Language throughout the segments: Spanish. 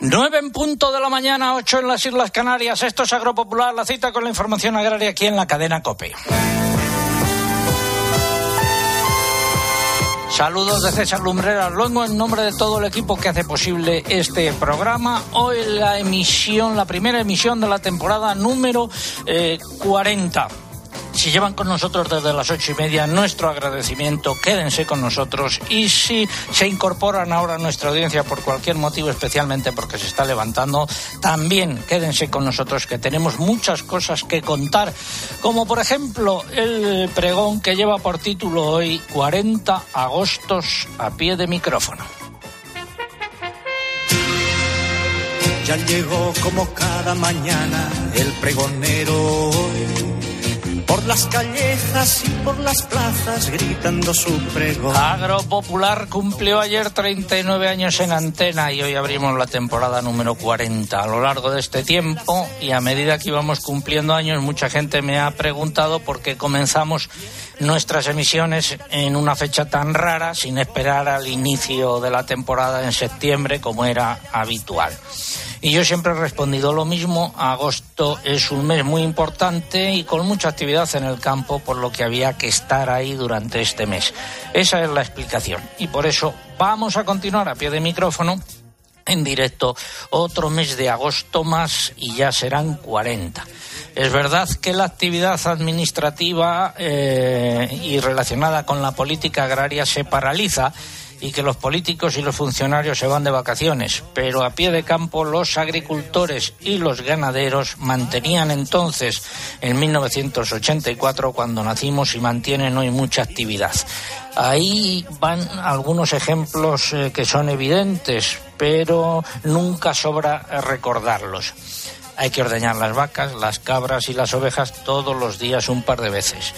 Nueve en punto de la mañana, ocho en las Islas Canarias. Esto es Agropopular, la cita con la información agraria aquí en la cadena COPE. Saludos de César Lumbreras Luego, en nombre de todo el equipo que hace posible este programa. Hoy la emisión, la primera emisión de la temporada número eh, 40. Si llevan con nosotros desde las ocho y media, nuestro agradecimiento, quédense con nosotros. Y si se incorporan ahora a nuestra audiencia por cualquier motivo, especialmente porque se está levantando, también quédense con nosotros, que tenemos muchas cosas que contar. Como por ejemplo el pregón que lleva por título hoy 40 agostos a pie de micrófono. Ya llegó como cada mañana el pregonero hoy por las callejas y por las plazas gritando su pregón. Agropopular cumplió ayer 39 años en antena y hoy abrimos la temporada número 40. A lo largo de este tiempo y a medida que íbamos cumpliendo años, mucha gente me ha preguntado por qué comenzamos nuestras emisiones en una fecha tan rara sin esperar al inicio de la temporada en septiembre como era habitual. Y yo siempre he respondido lo mismo. Agosto es un mes muy importante y con mucha actividad en el campo, por lo que había que estar ahí durante este mes. Esa es la explicación. Y por eso vamos a continuar a pie de micrófono en directo otro mes de agosto más y ya serán 40. Es verdad que la actividad administrativa eh, y relacionada con la política agraria se paraliza y que los políticos y los funcionarios se van de vacaciones, pero a pie de campo los agricultores y los ganaderos mantenían entonces, en 1984, cuando nacimos, y mantienen hoy mucha actividad. Ahí van algunos ejemplos eh, que son evidentes, pero nunca sobra recordarlos. Hay que ordeñar las vacas, las cabras y las ovejas todos los días un par de veces.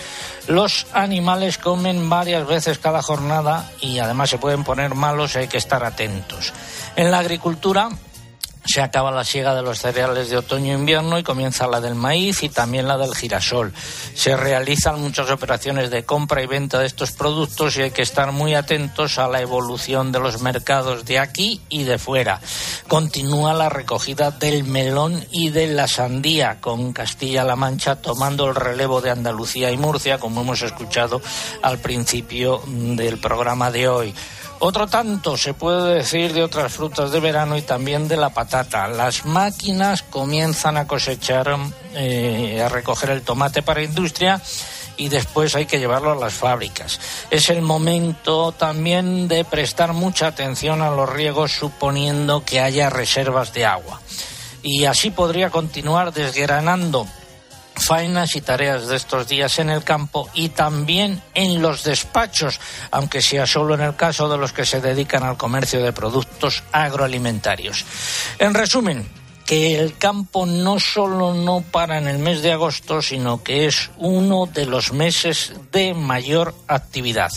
Los animales comen varias veces cada jornada y además se pueden poner malos hay que estar atentos. En la agricultura se acaba la siega de los cereales de otoño e invierno y comienza la del maíz y también la del girasol. Se realizan muchas operaciones de compra y venta de estos productos y hay que estar muy atentos a la evolución de los mercados de aquí y de fuera. Continúa la recogida del melón y de la sandía, con Castilla-La Mancha tomando el relevo de Andalucía y Murcia, como hemos escuchado al principio del programa de hoy. Otro tanto se puede decir de otras frutas de verano y también de la patata. Las máquinas comienzan a cosechar, eh, a recoger el tomate para industria y después hay que llevarlo a las fábricas. Es el momento también de prestar mucha atención a los riegos suponiendo que haya reservas de agua. Y así podría continuar desgranando faenas y tareas de estos días en el campo y también en los despachos, aunque sea solo en el caso de los que se dedican al comercio de productos agroalimentarios. En resumen, que el campo no solo no para en el mes de agosto, sino que es uno de los meses de mayor actividad.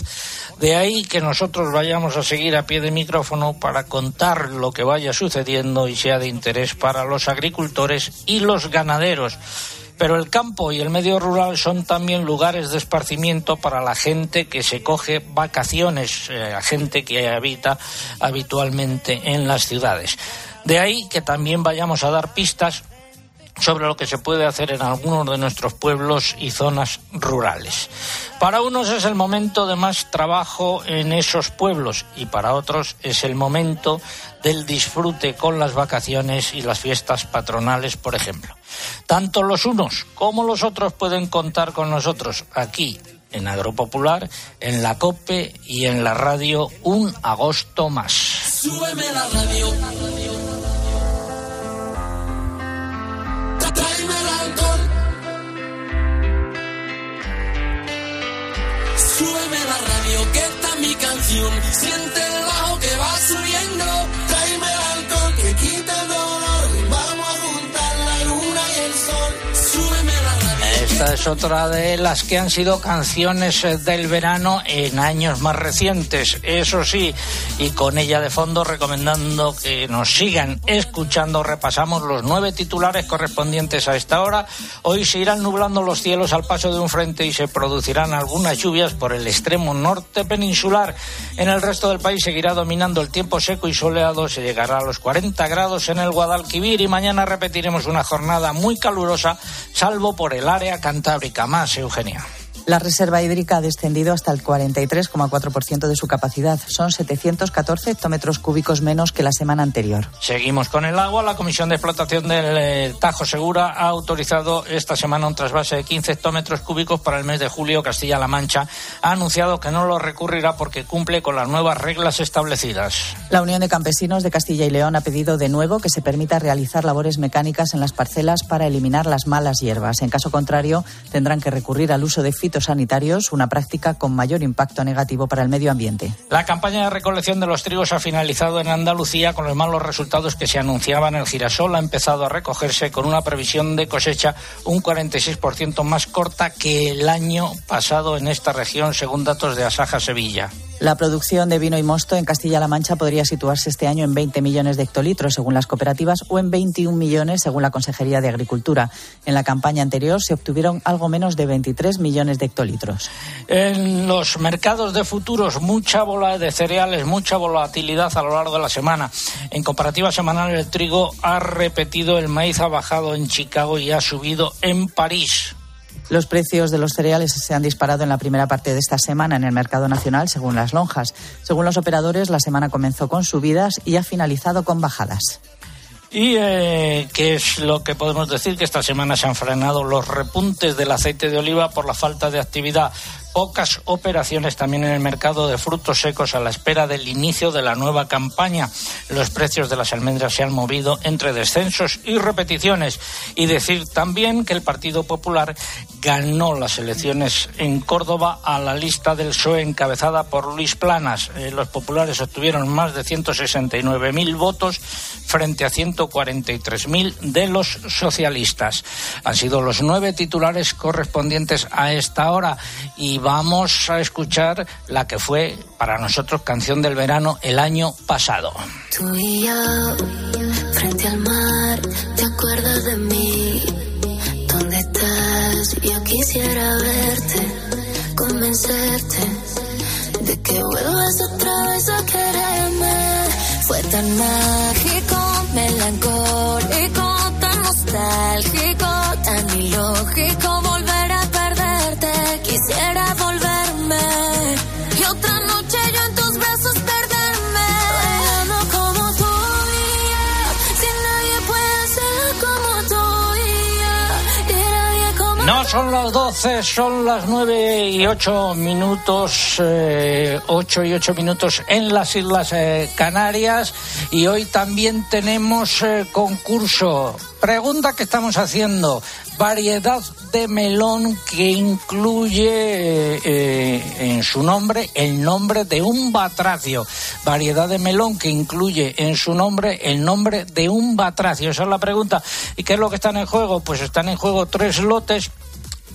De ahí que nosotros vayamos a seguir a pie de micrófono para contar lo que vaya sucediendo y sea de interés para los agricultores y los ganaderos pero el campo y el medio rural son también lugares de esparcimiento para la gente que se coge vacaciones, eh, gente que habita habitualmente en las ciudades. De ahí que también vayamos a dar pistas sobre lo que se puede hacer en algunos de nuestros pueblos y zonas rurales. Para unos es el momento de más trabajo en esos pueblos y para otros es el momento del disfrute con las vacaciones y las fiestas patronales, por ejemplo. Tanto los unos como los otros pueden contar con nosotros aquí en Agropopular, en la COPE y en la radio un agosto más. Súbeme la radio, que está mi canción. Siente el bajo que va Esta es otra de las que han sido canciones eh, del verano en años más recientes, eso sí, y con ella de fondo recomendando que nos sigan escuchando. Repasamos los nueve titulares correspondientes a esta hora. Hoy se irán nublando los cielos al paso de un frente y se producirán algunas lluvias por el extremo norte peninsular. En el resto del país seguirá dominando el tiempo seco y soleado. Se llegará a los 40 grados en el Guadalquivir y mañana repetiremos una jornada muy calurosa, salvo por el área cantábrica. Más, Eugenia. La reserva hídrica ha descendido hasta el 43,4% de su capacidad. Son 714 hectómetros cúbicos menos que la semana anterior. Seguimos con el agua. La Comisión de Explotación del eh, Tajo Segura ha autorizado esta semana un trasvase de 15 hectómetros cúbicos para el mes de julio. Castilla-La Mancha ha anunciado que no lo recurrirá porque cumple con las nuevas reglas establecidas. La Unión de Campesinos de Castilla y León ha pedido de nuevo que se permita realizar labores mecánicas en las parcelas para eliminar las malas hierbas. En caso contrario, tendrán que recurrir al uso de fitos una práctica con mayor impacto negativo para el medio ambiente. La campaña de recolección de los trigos ha finalizado en Andalucía con los malos resultados que se anunciaban. El girasol ha empezado a recogerse con una previsión de cosecha un 46% más corta que el año pasado en esta región, según datos de Asaja Sevilla. La producción de vino y mosto en Castilla-La Mancha podría situarse este año en 20 millones de hectolitros, según las cooperativas, o en 21 millones, según la Consejería de Agricultura. En la campaña anterior se obtuvieron algo menos de 23 millones de hectolitros. En los mercados de futuros, mucha bola de cereales, mucha volatilidad a lo largo de la semana. En comparativa semanal, el trigo ha repetido, el maíz ha bajado en Chicago y ha subido en París. Los precios de los cereales se han disparado en la primera parte de esta semana en el mercado nacional, según las lonjas. Según los operadores, la semana comenzó con subidas y ha finalizado con bajadas. ¿Y eh, qué es lo que podemos decir? Que esta semana se han frenado los repuntes del aceite de oliva por la falta de actividad pocas operaciones también en el mercado de frutos secos a la espera del inicio de la nueva campaña. Los precios de las almendras se han movido entre descensos y repeticiones. Y decir también que el Partido Popular ganó las elecciones en Córdoba a la lista del PSOE encabezada por Luis Planas. Eh, los populares obtuvieron más de 169.000 votos frente a 143.000 de los socialistas. Han sido los nueve titulares correspondientes a esta hora y vamos a escuchar la que fue para nosotros canción del verano el año pasado. Tú y yo, frente al mar, ¿te acuerdas de mí? ¿Dónde estás? Yo quisiera verte, convencerte de que vuelvas otra vez a quererme. Fue tan mágico, melancólico, tan nostálgico, tan ilógico No son las 12, son las 9 y 8 minutos, eh, 8 y 8 minutos en las Islas eh, Canarias y hoy también tenemos eh, concurso. Pregunta que estamos haciendo, variedad de melón que incluye eh, en su nombre el nombre de un batracio. Variedad de melón que incluye en su nombre el nombre de un batracio. Esa es la pregunta. ¿Y qué es lo que están en juego? Pues están en juego tres lotes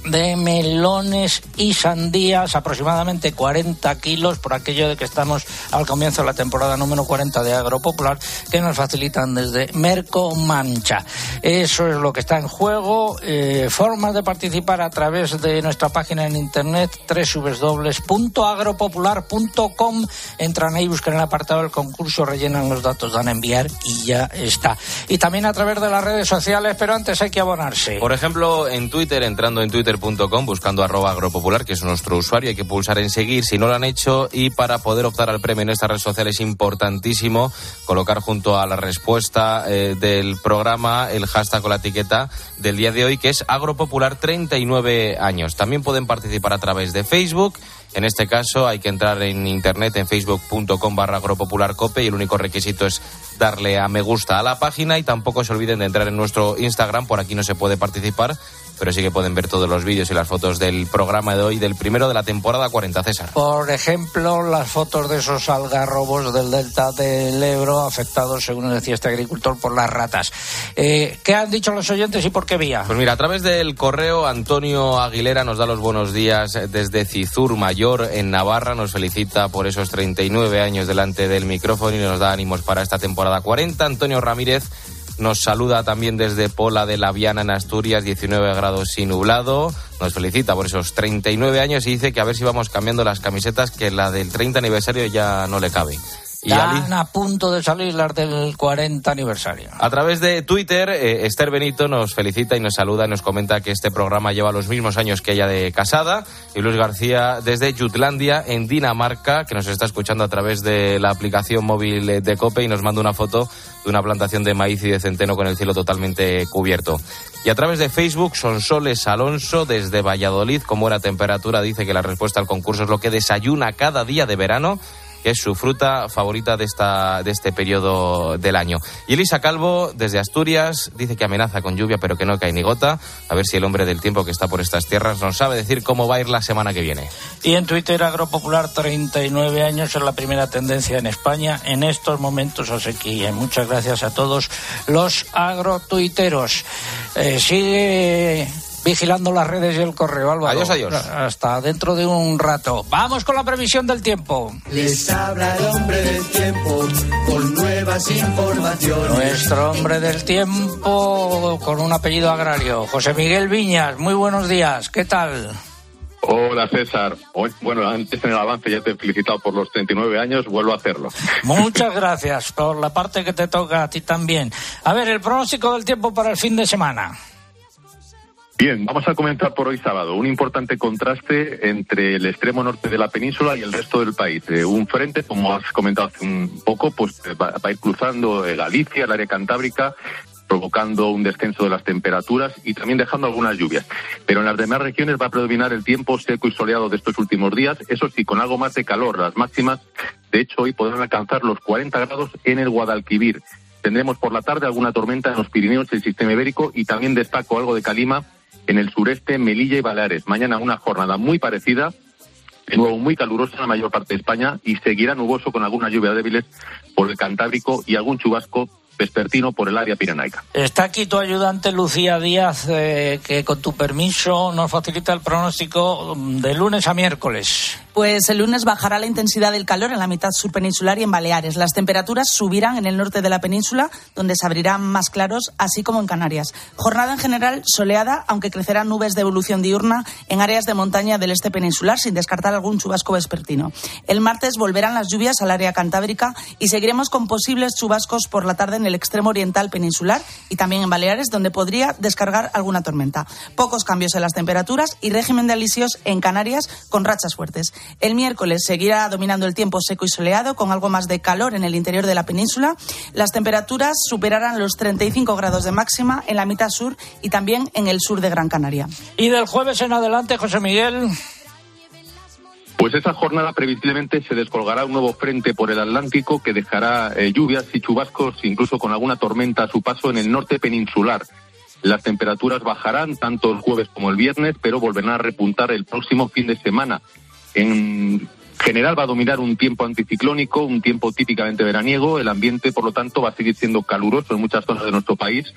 de melones y sandías, aproximadamente 40 kilos, por aquello de que estamos al comienzo de la temporada número 40 de Agropopular, que nos facilitan desde Merco Mancha. Eso es lo que está en juego. Eh, formas de participar a través de nuestra página en internet www.agropopular.com. Entran ahí, buscan el apartado del concurso, rellenan los datos, dan a enviar y ya está. Y también a través de las redes sociales, pero antes hay que abonarse. Por ejemplo, en Twitter, entrando en twitter.com, buscando arroba agropopular, que es nuestro usuario, hay que pulsar en seguir si no lo han hecho y para poder optar al premio en esta red social es importantísimo colocar junto a la respuesta eh, del programa el hashtag con la etiqueta del día de hoy, que es agropopular 39 años. También pueden participar a través de Facebook. En este caso hay que entrar en internet en facebook.com barra agropopularcope y el único requisito es darle a me gusta a la página y tampoco se olviden de entrar en nuestro Instagram, por aquí no se puede participar, pero sí que pueden ver todos los vídeos y las fotos del programa de hoy, del primero de la temporada 40, César. Por ejemplo, las fotos de esos algarrobos del delta del Ebro afectados, según decía este agricultor, por las ratas. Eh, ¿Qué han dicho los oyentes y por qué vía? Pues mira, a través del correo, Antonio Aguilera nos da los buenos días desde Cizur Mayor, en Navarra. Nos felicita por esos 39 años delante del micrófono y nos da ánimos para esta temporada 40. Antonio Ramírez nos saluda también desde Pola de la Viana en Asturias, 19 grados y nublado. Nos felicita por esos 39 años y dice que a ver si vamos cambiando las camisetas, que la del 30 aniversario ya no le cabe. Están a punto de salir las del 40 aniversario. A través de Twitter, eh, Esther Benito nos felicita y nos saluda y nos comenta que este programa lleva los mismos años que ella de casada. Y Luis García desde Jutlandia, en Dinamarca, que nos está escuchando a través de la aplicación móvil de COPE y nos manda una foto de una plantación de maíz y de centeno con el cielo totalmente cubierto. Y a través de Facebook, Sonsoles Alonso desde Valladolid, con buena temperatura, dice que la respuesta al concurso es lo que desayuna cada día de verano que es su fruta favorita de, esta, de este periodo del año. Y Elisa Calvo, desde Asturias, dice que amenaza con lluvia, pero que no cae ni gota. A ver si el hombre del tiempo que está por estas tierras nos sabe decir cómo va a ir la semana que viene. Y en Twitter, Agropopular, 39 años es la primera tendencia en España en estos momentos a sequía. Muchas gracias a todos los agrotuiteros. Eh, sigue vigilando las redes y el correo, Álvaro. Adiós, adiós. Hasta dentro de un rato. Vamos con la previsión del tiempo. Les habla el hombre del tiempo con nuevas informaciones. Nuestro hombre del tiempo con un apellido agrario, José Miguel Viñas. Muy buenos días. ¿Qué tal? Hola César. Bueno, antes en el avance ya te he felicitado por los 39 años, vuelvo a hacerlo. Muchas gracias por la parte que te toca a ti también. A ver, el pronóstico del tiempo para el fin de semana. Bien, vamos a comenzar por hoy sábado. Un importante contraste entre el extremo norte de la península y el resto del país. Eh, un frente, como has comentado hace un poco, pues eh, va, a ir cruzando eh, Galicia, el área cantábrica, provocando un descenso de las temperaturas y también dejando algunas lluvias. Pero en las demás regiones va a predominar el tiempo seco y soleado de estos últimos días, eso sí, con algo más de calor. Las máximas, de hecho, hoy podrán alcanzar los 40 grados en el Guadalquivir. Tendremos por la tarde alguna tormenta en los Pirineos y el sistema ibérico y también destaco algo de calima en el sureste, Melilla y Baleares. Mañana una jornada muy parecida, de nuevo muy calurosa en la mayor parte de España y seguirá nuboso con algunas lluvias débiles por el Cantábrico y algún chubasco vespertino por el área pirenaica. Está aquí tu ayudante Lucía Díaz, eh, que con tu permiso nos facilita el pronóstico de lunes a miércoles. Pues el lunes bajará la intensidad del calor en la mitad sur peninsular y en Baleares. Las temperaturas subirán en el norte de la península, donde se abrirán más claros, así como en Canarias. Jornada en general soleada, aunque crecerán nubes de evolución diurna en áreas de montaña del este peninsular, sin descartar algún chubasco vespertino. El martes volverán las lluvias al área cantábrica y seguiremos con posibles chubascos por la tarde en el extremo oriental peninsular y también en Baleares, donde podría descargar alguna tormenta. Pocos cambios en las temperaturas y régimen de alisios en Canarias con rachas fuertes. El miércoles seguirá dominando el tiempo seco y soleado, con algo más de calor en el interior de la península. Las temperaturas superarán los 35 grados de máxima en la mitad sur y también en el sur de Gran Canaria. Y del jueves en adelante, José Miguel. Pues esa jornada previsiblemente se descolgará un nuevo frente por el Atlántico que dejará eh, lluvias y chubascos, incluso con alguna tormenta a su paso en el norte peninsular. Las temperaturas bajarán tanto el jueves como el viernes, pero volverán a repuntar el próximo fin de semana. En general va a dominar un tiempo anticiclónico, un tiempo típicamente veraniego. El ambiente, por lo tanto, va a seguir siendo caluroso en muchas zonas de nuestro país,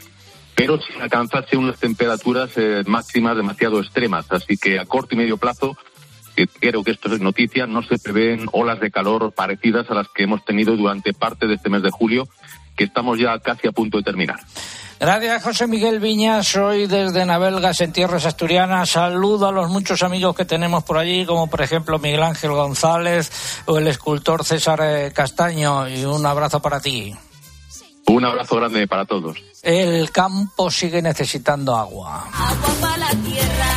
pero sin alcanzarse unas temperaturas eh, máximas demasiado extremas. Así que a corto y medio plazo, que creo que esto es noticia, no se prevén olas de calor parecidas a las que hemos tenido durante parte de este mes de julio, que estamos ya casi a punto de terminar. Gracias, José Miguel Viñas. Soy desde Navelgas, en Tierras Asturianas. Saludo a los muchos amigos que tenemos por allí, como por ejemplo Miguel Ángel González o el escultor César eh, Castaño. Y un abrazo para ti. Un abrazo grande para todos. El campo sigue necesitando agua. Agua para la tierra,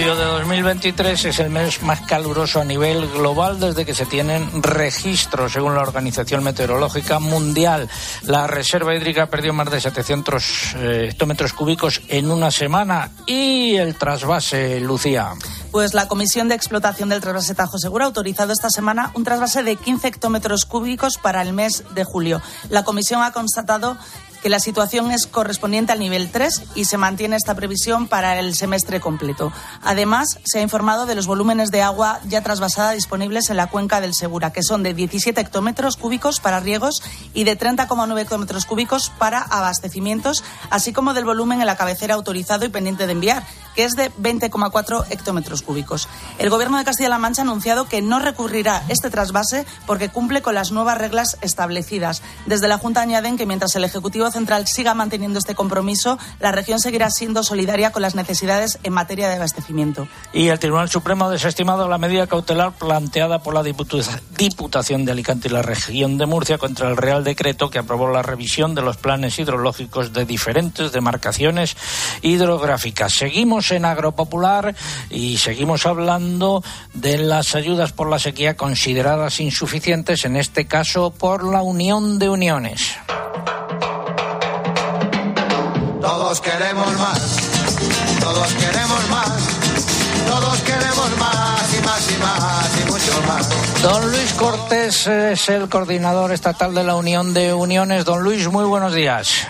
Julio de 2023 es el mes más caluroso a nivel global desde que se tienen registros, según la Organización Meteorológica Mundial. La reserva hídrica perdió más de 700 eh, hectómetros cúbicos en una semana y el trasvase, Lucía. Pues la Comisión de Explotación del Trasvase Tajo Segura ha autorizado esta semana un trasvase de 15 hectómetros cúbicos para el mes de julio. La Comisión ha constatado que la situación es correspondiente al nivel 3 y se mantiene esta previsión para el semestre completo. Además, se ha informado de los volúmenes de agua ya trasvasada disponibles en la cuenca del Segura, que son de 17 hectómetros cúbicos para riegos y de 30,9 hectómetros cúbicos para abastecimientos, así como del volumen en la cabecera autorizado y pendiente de enviar, que es de 20,4 hectómetros cúbicos. El Gobierno de Castilla-La Mancha ha anunciado que no recurrirá este trasvase porque cumple con las nuevas reglas establecidas. Desde la Junta añaden que mientras el Ejecutivo Central siga manteniendo este compromiso, la región seguirá siendo solidaria con las necesidades en materia de abastecimiento. Y el Tribunal Supremo ha desestimado la medida cautelar planteada por la Diputación de Alicante y la región de Murcia contra el Real Decreto que aprobó la revisión de los planes hidrológicos de diferentes demarcaciones hidrográficas. Seguimos en Agropopular y seguimos hablando de las ayudas por la sequía consideradas insuficientes, en este caso por la Unión de Uniones. Todos queremos más, todos queremos más, todos queremos más y más y más y mucho más. Don Luis Cortés es el coordinador estatal de la Unión de Uniones. Don Luis, muy buenos días.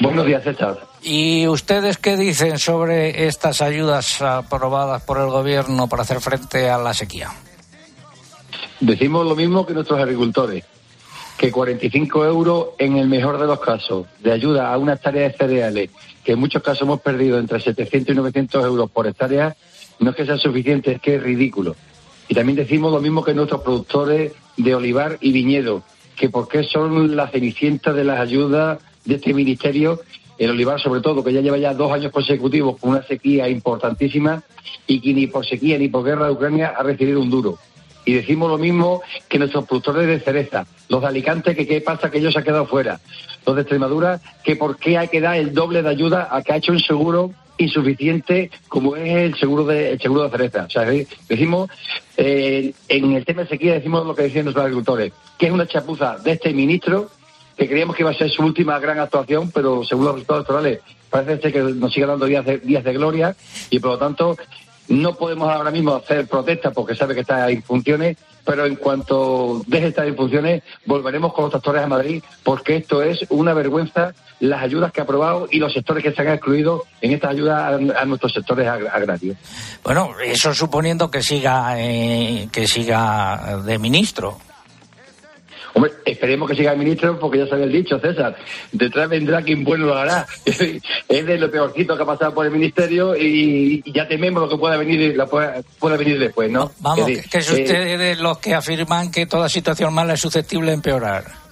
Buenos días, César. ¿Y ustedes qué dicen sobre estas ayudas aprobadas por el gobierno para hacer frente a la sequía? Decimos lo mismo que nuestros agricultores, que 45 euros en el mejor de los casos de ayuda a una hectárea de cereales, que en muchos casos hemos perdido entre 700 y 900 euros por hectárea, no es que sea suficiente, es que es ridículo. Y también decimos lo mismo que nuestros productores de olivar y viñedo, que porque son la cenicienta de las ayudas de este ministerio, el olivar sobre todo, que ya lleva ya dos años consecutivos con una sequía importantísima y que ni por sequía ni por guerra de Ucrania ha recibido un duro. Y decimos lo mismo que nuestros productores de cereza, los de Alicante, que qué pasa que ellos se han quedado fuera, los de Extremadura, que por qué hay que dar el doble de ayuda a que ha hecho un seguro insuficiente como es el seguro de el seguro de cereza. O sea, decimos, eh, en el tema de sequía decimos lo que decían nuestros agricultores, que es una chapuza de este ministro que creíamos que iba a ser su última gran actuación, pero según los resultados electorales parece ser que nos sigue dando días de, días de gloria y por lo tanto no podemos ahora mismo hacer protestas porque sabe que está en funciones, pero en cuanto deje de estar en funciones volveremos con los tractores a Madrid porque esto es una vergüenza las ayudas que ha aprobado y los sectores que se han excluido en estas ayudas a, nuestros sectores ag- agrarios. Bueno, eso suponiendo que siga, eh, que siga de ministro. Hombre, esperemos que siga el ministro porque ya sabe el dicho, César. Detrás vendrá quien bueno lo hará. es de lo peorcito que ha pasado por el ministerio y, y ya tememos lo que pueda venir, lo pueda, pueda venir después, ¿no? Vamos, Es que, que es eh, los que afirman que toda situación mala es susceptible de empeorar.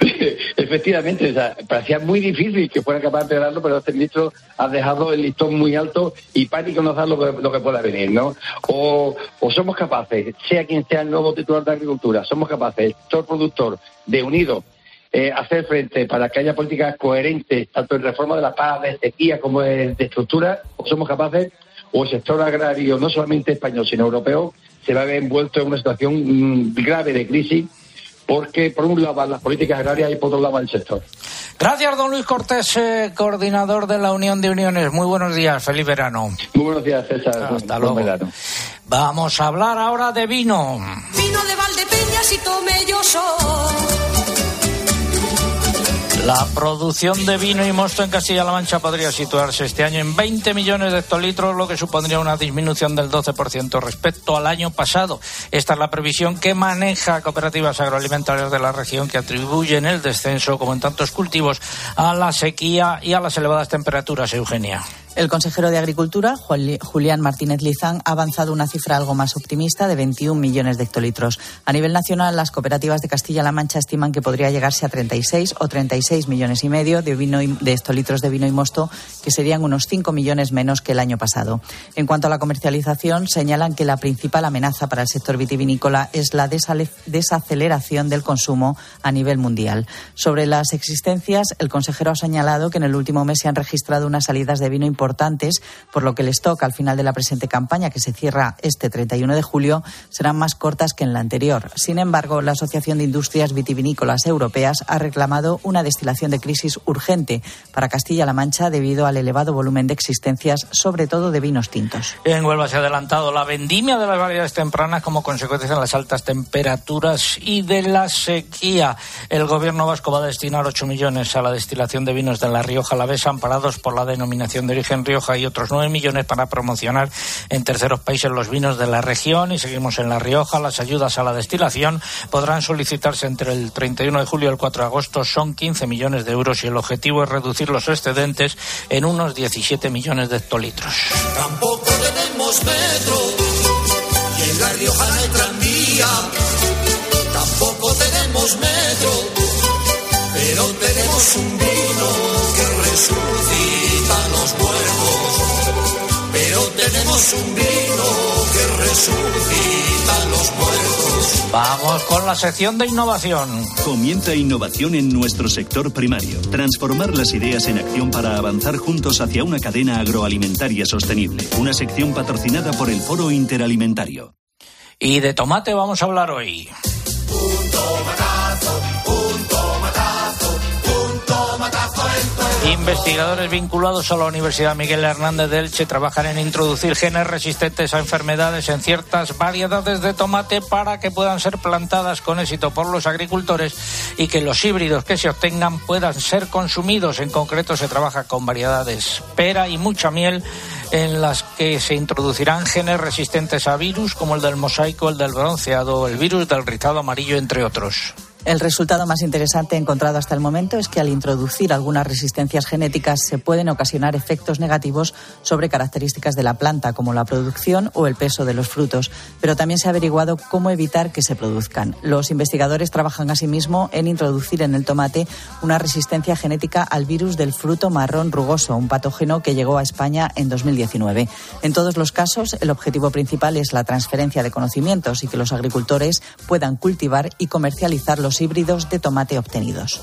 Efectivamente, o sea, parecía muy difícil que fuera capaz de empeorarlo, pero este ministro ha dejado el listón muy alto y pánico nos da lo que, lo que pueda venir, ¿no? O, o somos capaces, sea quien sea el nuevo titular de Agricultura, somos capaces, el sector productor, de unido, eh, hacer frente para que haya políticas coherentes, tanto en reforma de la paz, de sequía como de, de estructura, o somos capaces, o el sector agrario, no solamente español, sino europeo, se va a ver envuelto en una situación mm, grave de crisis porque por un lado van las políticas agrarias y por otro lado el sector. Gracias, don Luis Cortés, eh, coordinador de la Unión de Uniones. Muy buenos días, feliz verano. Muy buenos días, César. Hasta Buen luego. verano. Vamos a hablar ahora de vino. Vino de Valdepeñas y tomé yo sol. La producción de vino y mosto en Castilla-La Mancha podría situarse este año en 20 millones de hectolitros, lo que supondría una disminución del 12% respecto al año pasado. Esta es la previsión que maneja cooperativas agroalimentarias de la región que atribuyen el descenso, como en tantos cultivos, a la sequía y a las elevadas temperaturas, Eugenia. El consejero de Agricultura, Juli- Julián Martínez Lizán, ha avanzado una cifra algo más optimista de 21 millones de hectolitros. A nivel nacional, las cooperativas de Castilla-La Mancha estiman que podría llegarse a 36 o 36 millones y medio de, vino y- de hectolitros de vino y mosto, que serían unos 5 millones menos que el año pasado. En cuanto a la comercialización, señalan que la principal amenaza para el sector vitivinícola es la desaceleración del consumo a nivel mundial. Sobre las existencias, el consejero ha señalado que en el último mes se han registrado unas salidas de vino importantes por lo que el stock al final de la presente campaña, que se cierra este 31 de julio, serán más cortas que en la anterior. Sin embargo, la Asociación de Industrias Vitivinícolas Europeas ha reclamado una destilación de crisis urgente para Castilla-La Mancha debido al elevado volumen de existencias, sobre todo de vinos tintos. En Huelva se ha adelantado la vendimia de las variedades tempranas como consecuencia de las altas temperaturas y de la sequía. El gobierno vasco va a destinar 8 millones a la destilación de vinos de la Rioja Alavesa, amparados por la denominación de origen Rioja, y otros 9 millones para promocionar en terceros países los vinos de la región. Y seguimos en La Rioja. Las ayudas a la destilación podrán solicitarse entre el 31 de julio y el 4 de agosto. Son 15 millones de euros y el objetivo es reducir los excedentes en unos 17 millones de hectolitros. Tampoco tenemos metro y en La Rioja no hay tranvía. Tampoco tenemos metro, pero tenemos un vino que resucita a los muertos. Pero tenemos un vino que resucita a los muertos. Vamos con la sección de innovación. Comienza innovación en nuestro sector primario. Transformar las ideas en acción para avanzar juntos hacia una cadena agroalimentaria sostenible. Una sección patrocinada por el Foro Interalimentario. Y de tomate vamos a hablar hoy. Investigadores vinculados a la Universidad Miguel Hernández de Elche trabajan en introducir genes resistentes a enfermedades en ciertas variedades de tomate para que puedan ser plantadas con éxito por los agricultores y que los híbridos que se obtengan puedan ser consumidos. En concreto se trabaja con variedades pera y mucha miel en las que se introducirán genes resistentes a virus como el del mosaico, el del bronceado, el virus del rizado amarillo, entre otros. El resultado más interesante encontrado hasta el momento es que al introducir algunas resistencias genéticas se pueden ocasionar efectos negativos sobre características de la planta, como la producción o el peso de los frutos, pero también se ha averiguado cómo evitar que se produzcan. Los investigadores trabajan asimismo en introducir en el tomate una resistencia genética al virus del fruto marrón rugoso, un patógeno que llegó a España en 2019. En todos los casos, el objetivo principal es la transferencia de conocimientos y que los agricultores puedan cultivar y comercializar híbridos de tomate obtenidos.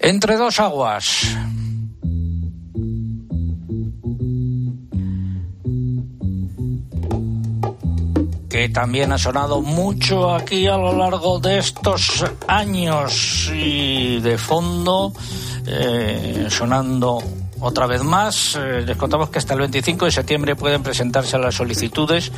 Entre dos aguas. que también ha sonado mucho aquí a lo largo de estos años y de fondo eh, sonando otra vez más, eh, les contamos que hasta el 25 de septiembre pueden presentarse las solicitudes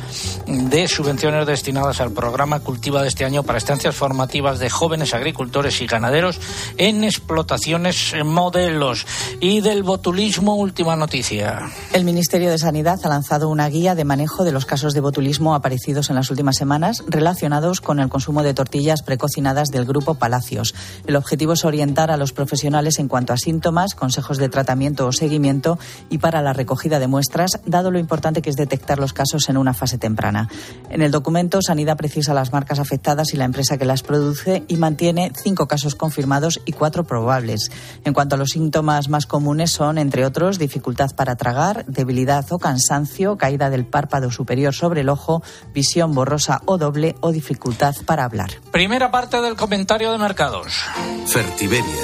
de subvenciones destinadas al programa Cultiva de este año para estancias formativas de jóvenes agricultores y ganaderos en explotaciones modelos. Y del botulismo, última noticia. El Ministerio de Sanidad ha lanzado una guía de manejo de los casos de botulismo aparecidos en las últimas semanas relacionados con el consumo de tortillas precocinadas del Grupo Palacios. El objetivo es orientar a los profesionales en cuanto a síntomas, consejos de tratamiento o seguimiento y para la recogida de muestras, dado lo importante que es detectar los casos en una fase temprana. En el documento, Sanidad precisa las marcas afectadas y la empresa que las produce y mantiene cinco casos confirmados y cuatro probables. En cuanto a los síntomas más comunes son, entre otros, dificultad para tragar, debilidad o cansancio, caída del párpado superior sobre el ojo, visión borrosa o doble o dificultad para hablar. Primera parte del comentario de mercados. Fertiberia,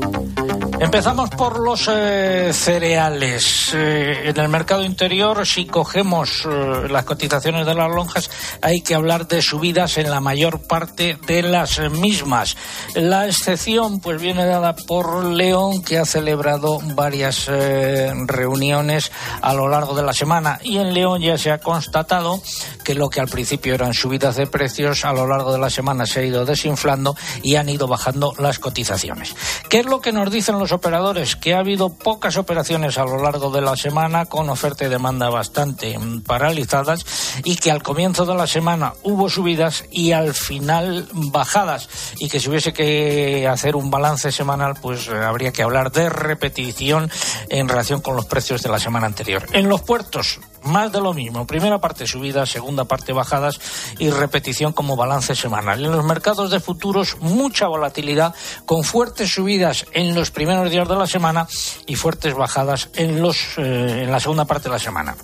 Empezamos por los eh, cereales. Eh, en el mercado interior, si cogemos eh, las cotizaciones de las lonjas, hay que hablar de subidas en la mayor parte de las mismas. La excepción, pues, viene dada por León, que ha celebrado varias reuniones a lo largo de la semana. Y en León ya se ha constatado que lo que al principio eran subidas de precios, a lo largo de la semana se ha ido desinflando y han ido bajando las cotizaciones. ¿Qué es lo que nos dicen los operadores que ha habido pocas operaciones a lo largo de la semana con oferta y demanda bastante paralizadas y que al comienzo de la semana hubo subidas y al final bajadas y que si hubiese que hacer un balance semanal pues eh, habría que hablar de repetición en relación con los precios de la semana anterior. En los puertos más de lo mismo. Primera parte subidas, segunda parte bajadas y repetición como balance semanal. En los mercados de futuros, mucha volatilidad, con fuertes subidas en los primeros días de la semana y fuertes bajadas en, los, eh, en la segunda parte de la semana.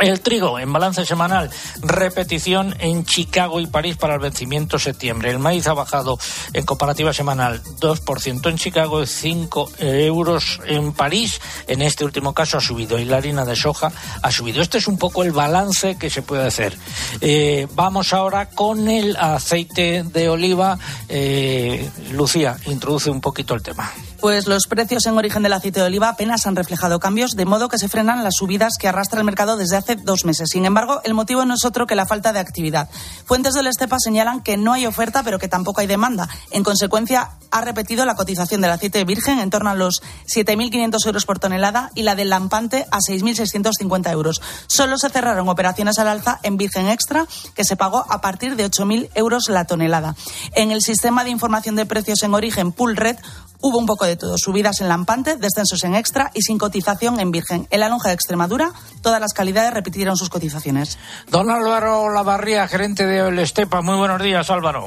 El trigo en balance semanal, repetición en Chicago y París para el vencimiento septiembre. El maíz ha bajado en comparativa semanal 2% en Chicago y 5 euros en París. En este último caso ha subido y la harina de soja ha subido. Este es un poco el balance que se puede hacer. Eh, vamos ahora con el aceite de oliva. Eh, Lucía, introduce un poquito el tema. Pues los precios en origen del aceite de oliva apenas han reflejado cambios, de modo que se frenan las subidas que arrastra el mercado desde hace dos meses. Sin embargo, el motivo no es otro que la falta de actividad. Fuentes del Estepa señalan que no hay oferta, pero que tampoco hay demanda. En consecuencia, ha repetido la cotización del aceite virgen en torno a los 7.500 euros por tonelada y la del lampante a 6.650 euros. Solo se cerraron operaciones al alza en virgen extra, que se pagó a partir de 8.000 euros la tonelada. En el sistema de información de precios en origen Pool Red, Hubo un poco de todo, subidas en Lampante, descensos en Extra y sin cotización en Virgen. En la lonja de Extremadura, todas las calidades repitieron sus cotizaciones. Don Álvaro Lavarría, gerente de El Estepa. Muy buenos días, Álvaro.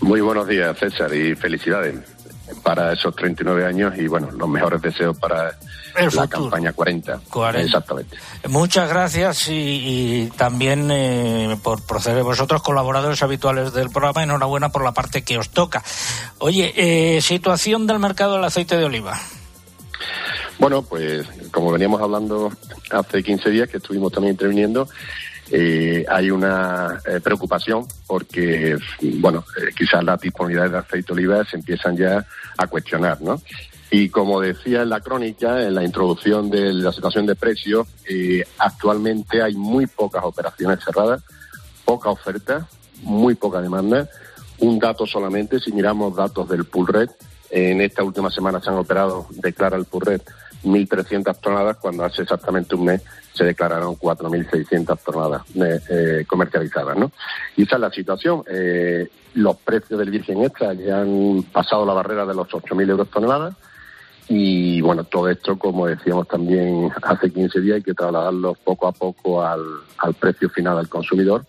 Muy buenos días, César, y felicidades para esos 39 años y, bueno, los mejores deseos para la campaña 40. Exactamente. Muchas gracias y, también eh, por proceder vosotros, colaboradores habituales del programa. Enhorabuena por la parte que os toca. Oye, eh, situación del mercado del aceite de oliva. Bueno, pues como veníamos hablando hace 15 días que estuvimos también interviniendo, eh, hay una preocupación porque, bueno, quizás las disponibilidades de aceite de oliva se empiezan ya a cuestionar, ¿no? Y como decía en la crónica, en la introducción de la situación de precios, eh, actualmente hay muy pocas operaciones cerradas, poca oferta, muy poca demanda. Un dato solamente, si miramos datos del pool red, en esta última semana se han operado, declara el pool red, 1.300 toneladas, cuando hace exactamente un mes se declararon 4.600 toneladas eh, eh, comercializadas. ¿no? Y esa es la situación. Eh, los precios del virgen extra ya han pasado la barrera de los 8.000 euros toneladas y bueno, todo esto, como decíamos también hace 15 días, hay que trasladarlo poco a poco al, precio final al consumidor.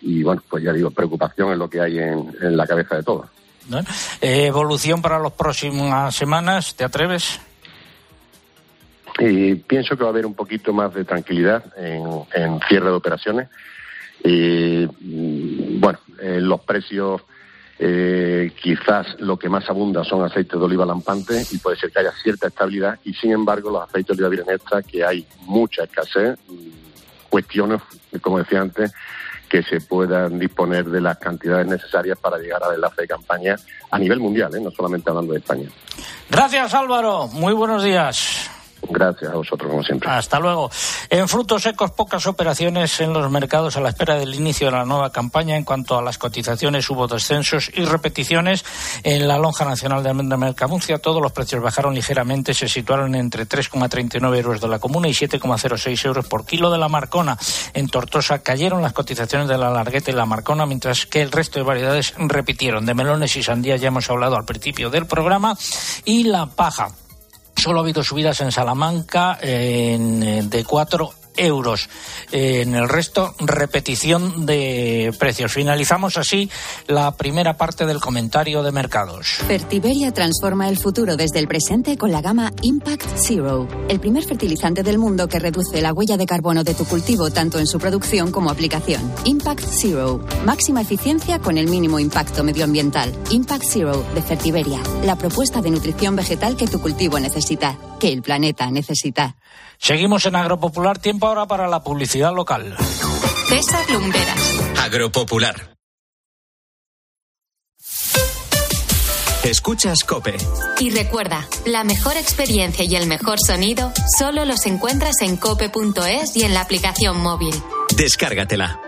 Y bueno, pues ya digo, preocupación es lo que hay en, la cabeza de todos. Eh, ¿Evolución para las próximas semanas? ¿Te atreves? Y pienso que va a haber un poquito más de tranquilidad en, cierre de operaciones. Mm, bueno, eh, los precios eh, quizás lo que más abunda son aceites de oliva lampante y puede ser que haya cierta estabilidad y sin embargo los aceites de oliva virgen extra que hay mucha escasez, cuestiones, como decía antes, que se puedan disponer de las cantidades necesarias para llegar al enlace de campaña a nivel mundial, ¿eh? no solamente hablando de España. Gracias Álvaro, muy buenos días. Gracias a vosotros, como siempre. Hasta luego. En frutos secos, pocas operaciones en los mercados a la espera del inicio de la nueva campaña. En cuanto a las cotizaciones, hubo descensos y repeticiones. En la lonja nacional de Mercamuncia, todos los precios bajaron ligeramente, se situaron entre 3,39 euros de la comuna y 7,06 euros por kilo de la marcona. En Tortosa cayeron las cotizaciones de la largueta y la marcona, mientras que el resto de variedades repitieron. De melones y sandía ya hemos hablado al principio del programa. Y la paja Solo ha habido subidas en Salamanca en, eh, de 4 euros. en el resto, repetición de precios. Finalizamos así la primera parte del comentario de mercados. Fertiberia transforma el futuro desde el presente con la gama Impact Zero, el primer fertilizante del mundo que reduce la huella de carbono de tu cultivo tanto en su producción como aplicación. Impact Zero, máxima eficiencia con el mínimo impacto medioambiental. Impact Zero de Fertiberia, la propuesta de nutrición vegetal que tu cultivo necesita, que el planeta necesita. Seguimos en Agropopular, tiempo ahora para la publicidad local. César Lumberas. Agropopular. Escuchas Cope. Y recuerda, la mejor experiencia y el mejor sonido solo los encuentras en cope.es y en la aplicación móvil. Descárgatela.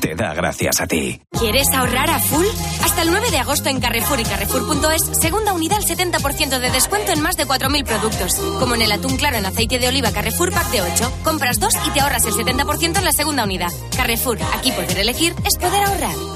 te da gracias a ti. ¿Quieres ahorrar a full? Hasta el 9 de agosto en Carrefour y Carrefour.es, segunda unidad al 70% de descuento en más de 4.000 productos. Como en el atún claro en aceite de oliva Carrefour Pack de 8. Compras dos y te ahorras el 70% en la segunda unidad. Carrefour, aquí poder elegir es poder ahorrar.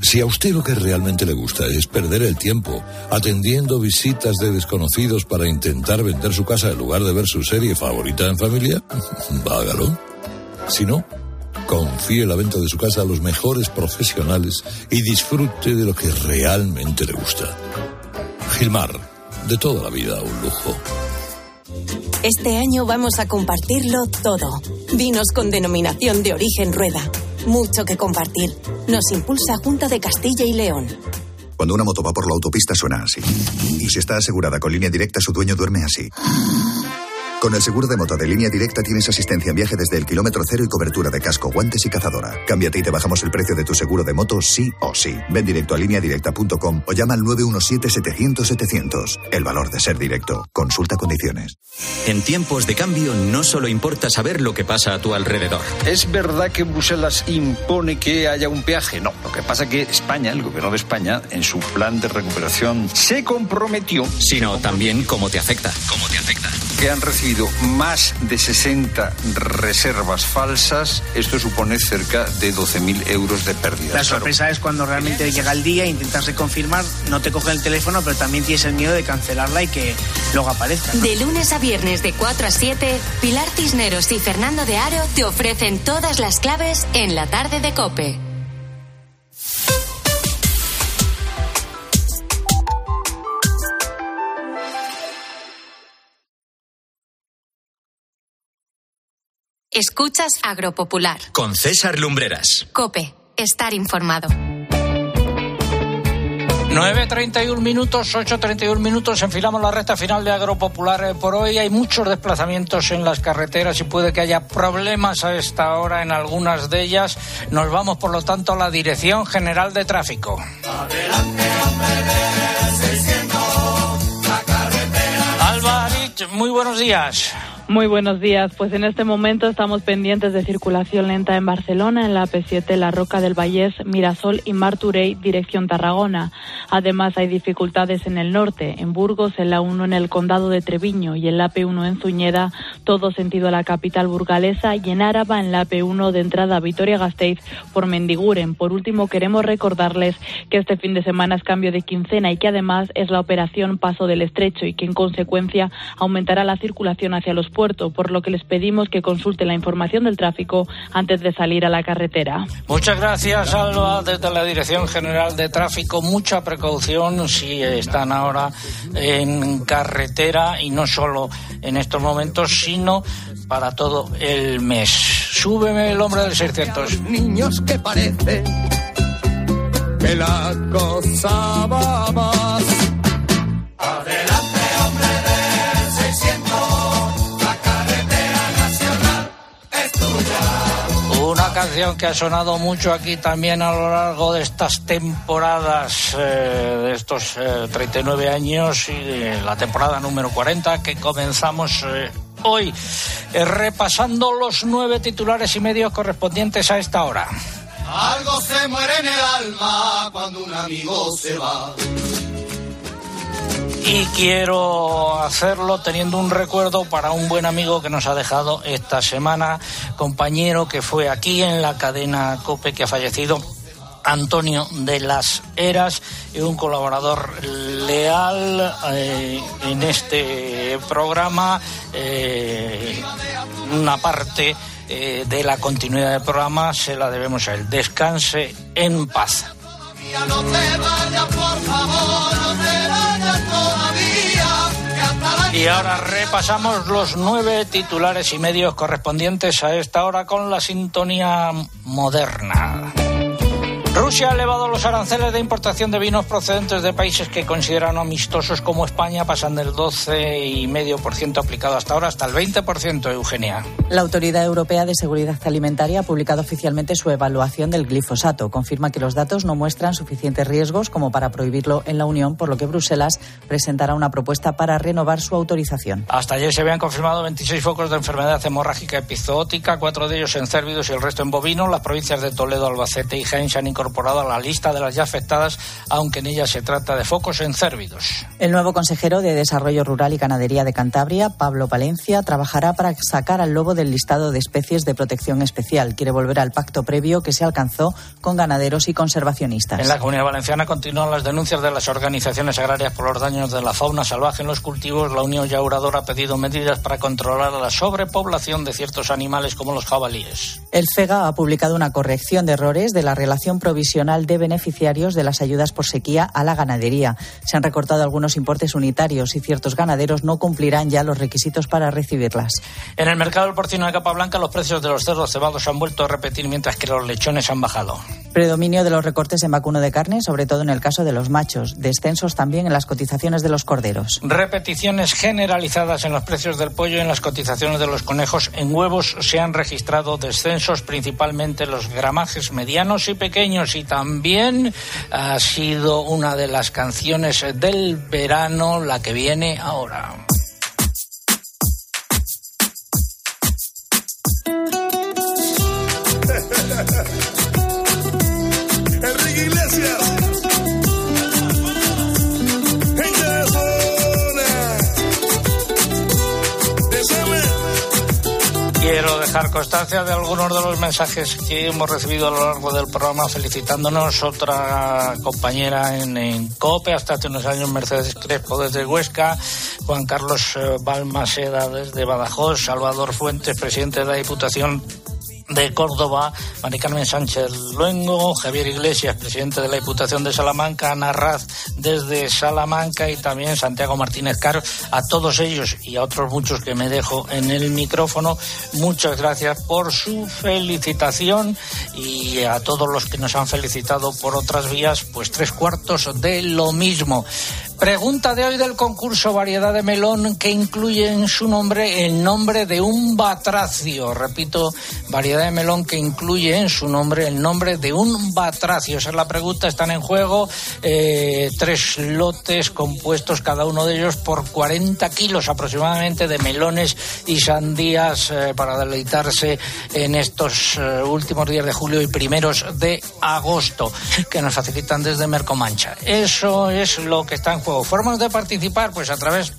Si a usted lo que realmente le gusta es perder el tiempo atendiendo visitas de desconocidos para intentar vender su casa en lugar de ver su serie favorita en familia, hágalo. Si no, confíe la venta de su casa a los mejores profesionales y disfrute de lo que realmente le gusta. Gilmar, de toda la vida un lujo. Este año vamos a compartirlo todo. Vinos con denominación de origen rueda mucho que compartir. Nos impulsa Junta de Castilla y León. Cuando una moto va por la autopista suena así. Y si está asegurada con línea directa, su dueño duerme así. Con el seguro de moto de línea directa tienes asistencia en viaje desde el kilómetro cero y cobertura de casco, guantes y cazadora. Cámbiate y te bajamos el precio de tu seguro de moto sí o sí. Ven directo a lineadirecta.com o llama al 917-700-700. El valor de ser directo. Consulta condiciones. En tiempos de cambio no solo importa saber lo que pasa a tu alrededor. ¿Es verdad que Bruselas impone que haya un peaje? No. Lo que pasa es que España, el gobierno de España, en su plan de recuperación se comprometió. Sino también cómo te afecta. ¿Cómo te afecta? Que han recibido más de 60 reservas falsas, esto supone cerca de 12.000 euros de pérdida. La sorpresa es cuando realmente llega el día, intentas reconfirmar, no te cogen el teléfono, pero también tienes el miedo de cancelarla y que luego aparezca. De lunes a viernes de 4 a 7, Pilar Cisneros y Fernando de Aro te ofrecen todas las claves en la tarde de Cope. Escuchas Agropopular. Con César Lumbreras. Cope, estar informado. 9.31 minutos, 8.31 minutos, enfilamos la recta final de Agropopular eh, por hoy. Hay muchos desplazamientos en las carreteras y puede que haya problemas a esta hora en algunas de ellas. Nos vamos, por lo tanto, a la Dirección General de Tráfico. Alvarich, muy buenos días. Muy buenos días. Pues en este momento estamos pendientes de circulación lenta en Barcelona, en la P7, La Roca del Vallés, Mirasol y Marturey, dirección Tarragona. Además, hay dificultades en el norte, en Burgos, en la 1 en el Condado de Treviño y en la P1 en Zuñeda, todo sentido a la capital burgalesa y en Áraba, en la P1 de entrada a Vitoria-Gasteiz por Mendiguren. Por último, queremos recordarles que este fin de semana es cambio de quincena y que además es la operación Paso del Estrecho y que en consecuencia aumentará la circulación hacia los puerto, por lo que les pedimos que consulten la información del tráfico antes de salir a la carretera. Muchas gracias, Alba, desde la Dirección General de Tráfico. Mucha precaución si están ahora en carretera y no solo en estos momentos, sino para todo el mes. Súbeme el hombre del 600. Niños que parece que la cosa va más. Canción que ha sonado mucho aquí también a lo largo de estas temporadas, eh, de estos eh, 39 años y de la temporada número 40 que comenzamos eh, hoy, eh, repasando los nueve titulares y medios correspondientes a esta hora. Algo se muere en el alma cuando un amigo se va. Y quiero hacerlo teniendo un recuerdo para un buen amigo que nos ha dejado esta semana, compañero que fue aquí en la cadena COPE que ha fallecido Antonio de las Heras un colaborador leal eh, en este programa. Eh, una parte eh, de la continuidad del programa se la debemos a él. Descanse en paz. Y ahora repasamos los nueve titulares y medios correspondientes a esta hora con la sintonía moderna. Rusia ha elevado los aranceles de importación de vinos procedentes de países que consideran amistosos como España, pasan del 12,5% aplicado hasta ahora hasta el 20%, Eugenia. La Autoridad Europea de Seguridad Alimentaria ha publicado oficialmente su evaluación del glifosato. Confirma que los datos no muestran suficientes riesgos como para prohibirlo en la Unión, por lo que Bruselas presentará una propuesta para renovar su autorización. Hasta ayer se habían confirmado 26 focos de enfermedad hemorrágica epizootica, cuatro de ellos en cérvidos y el resto en bovinos. Las provincias de Toledo, Albacete y Jaén se han incorporado a la lista de las ya afectadas, aunque en ellas se trata de focos en cérvidos. El nuevo consejero de Desarrollo Rural y Ganadería de Cantabria, Pablo Palencia, trabajará para sacar al lobo del listado de especies de protección especial. Quiere volver al pacto previo que se alcanzó con ganaderos y conservacionistas. En la Comunidad Valenciana continúan las denuncias de las organizaciones agrarias por los daños de la fauna salvaje en los cultivos. La Unión Yauradora ha pedido medidas para controlar la sobrepoblación de ciertos animales como los jabalíes. El FEGA ha publicado una corrección de errores de la relación provisional de beneficiarios de las ayudas por sequía a la ganadería. Se han recortado algunos importes unitarios y ciertos ganaderos no cumplirán ya los requisitos para recibirlas. En el mercado del porcino de capa blanca los precios de los cerdos cebados se han vuelto a repetir mientras que los lechones han bajado. Predominio de los recortes en vacuno de carne, sobre todo en el caso de los machos. Descensos también en las cotizaciones de los corderos. Repeticiones generalizadas en los precios del pollo y en las cotizaciones de los conejos. En huevos se han registrado descensos, principalmente los gramajes medianos y pequeños. Y también ha sido una de las canciones del verano la que viene ahora. Dejar constancia de algunos de los mensajes que hemos recibido a lo largo del programa felicitándonos. Otra compañera en, en COPE, hasta hace unos años, Mercedes Crespo desde Huesca, Juan Carlos eh, Balmaseda desde Badajoz, Salvador Fuentes, presidente de la Diputación de Córdoba, Mari Carmen Sánchez Luengo, Javier Iglesias, presidente de la Diputación de Salamanca, Ana Raz desde Salamanca y también Santiago Martínez Caro. A todos ellos y a otros muchos que me dejo en el micrófono, muchas gracias por su felicitación y a todos los que nos han felicitado por otras vías, pues tres cuartos de lo mismo. Pregunta de hoy del concurso Variedad de Melón que incluye en su nombre el nombre de un batracio. Repito, Variedad de Melón que incluye en su nombre el nombre de un batracio. Esa es la pregunta. Están en juego eh, tres lotes compuestos cada uno de ellos por 40 kilos aproximadamente de melones y sandías eh, para deleitarse en estos eh, últimos días de julio y primeros de agosto que nos facilitan desde Mercomancha. Eso es lo que está en juego. Formas de participar, pues a través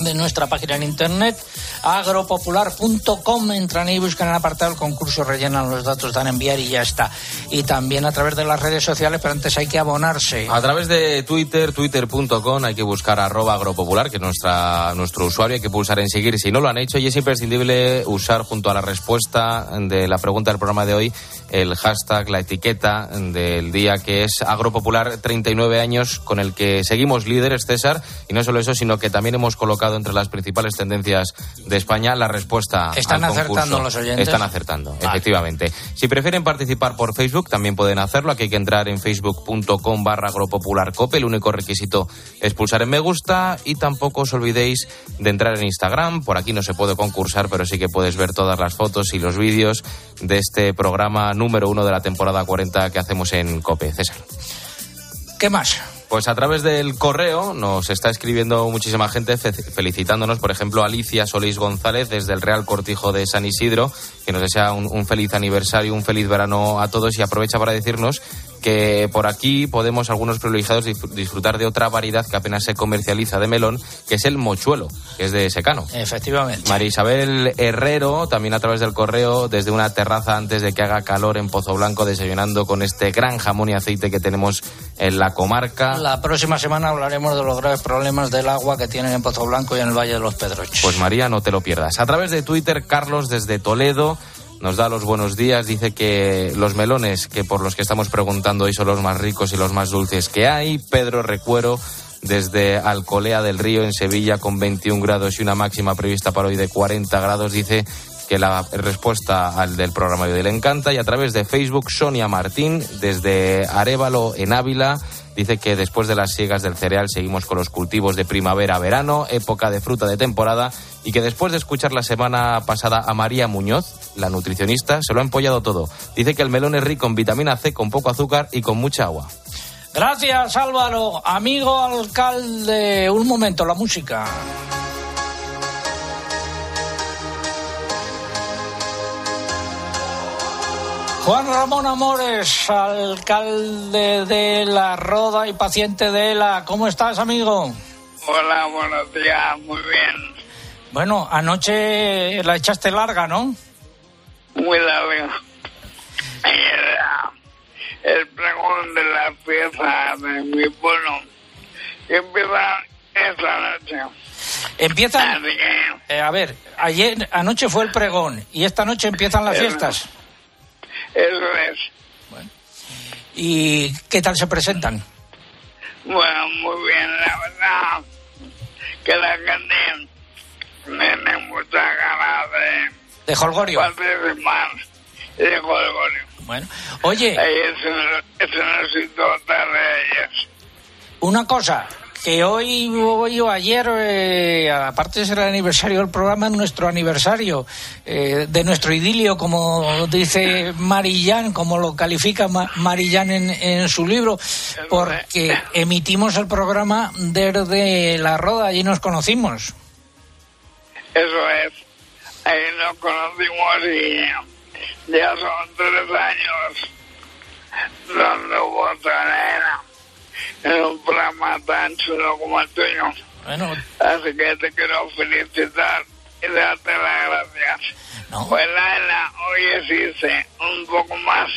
de nuestra página en internet agropopular.com entran y buscan el apartado del concurso rellenan los datos dan a enviar y ya está. Y también a través de las redes sociales pero antes hay que abonarse. A través de Twitter, twitter.com, hay que buscar arroba agropopular, que es nuestra, nuestro usuario, hay que pulsar en seguir. Si no lo han hecho y es imprescindible usar junto a la respuesta de la pregunta del programa de hoy el hashtag, la etiqueta del día que es agropopular 39 años con el que seguimos líderes, César, y no solo eso, sino que también hemos colocado entre las principales tendencias de España la respuesta ¿Están al acertando concurso. los oyentes? Están acertando, efectivamente. Si prefieren participar por Facebook, también pueden hacerlo. Aquí hay que entrar en facebook.com barra agropopularcope. El único requisito es pulsar en me gusta y tampoco os olvidéis de entrar en Instagram. Por aquí no se puede concursar, pero sí que puedes ver todas las fotos y los vídeos de este programa número uno de la temporada 40 que hacemos en Cope. César. ¿qué más? Pues a través del correo nos está escribiendo muchísima gente fe- felicitándonos, por ejemplo, Alicia Solís González desde el Real Cortijo de San Isidro, que nos desea un feliz aniversario, un feliz verano a todos y aprovecha para decirnos que por aquí podemos algunos privilegiados disfrutar de otra variedad que apenas se comercializa de melón, que es el mochuelo, que es de secano. Efectivamente. María Isabel Herrero, también a través del correo, desde una terraza antes de que haga calor en Pozo Blanco, desayunando con este gran jamón y aceite que tenemos en la comarca. La próxima semana hablaremos de los graves problemas del agua que tienen en Pozo Blanco y en el Valle de los Pedroches. Pues María, no te lo pierdas. A través de Twitter, Carlos desde Toledo nos da los buenos días, dice que los melones que por los que estamos preguntando hoy son los más ricos y los más dulces que hay. Pedro Recuero desde Alcolea del Río en Sevilla con 21 grados y una máxima prevista para hoy de 40 grados dice que la respuesta al del programa de hoy le encanta y a través de Facebook Sonia Martín desde Arevalo en Ávila dice que después de las siegas del cereal seguimos con los cultivos de primavera-verano, época de fruta de temporada, y que después de escuchar la semana pasada a María Muñoz, la nutricionista, se lo ha empollado todo. Dice que el melón es rico en vitamina C, con poco azúcar y con mucha agua. Gracias Álvaro, amigo alcalde. Un momento, la música. Juan Ramón Amores, alcalde de La Roda y paciente de la. ¿Cómo estás, amigo? Hola, buenos días, muy bien. Bueno, anoche la echaste larga, ¿no? Muy larga. El pregón de la pieza de mi pueblo empieza esta noche. Empieza. Eh, a ver, ayer, anoche fue el pregón y esta noche empiezan las fiestas. Eso es. ¿Y qué tal se presentan? Bueno, muy bien, la verdad que la gente tiene mucha ganas de... ¿De Holgorio? Participar de Holgorio. Bueno, oye... Eso, eso necesito de ellos. Una cosa, que hoy, hoy o ayer, eh, aparte de ser el aniversario del programa, nuestro aniversario eh, de nuestro idilio, como dice Marillán, como lo califica Marillán en, en su libro, porque emitimos el programa desde La Roda, allí nos conocimos. Eso es, ahí nos conocimos y ya son tres años dando botanera en un programa tan chulo como el tuyo. Bueno. Así que te quiero felicitar y darte las gracias. No. Pues Laila, hoy existe un poco más.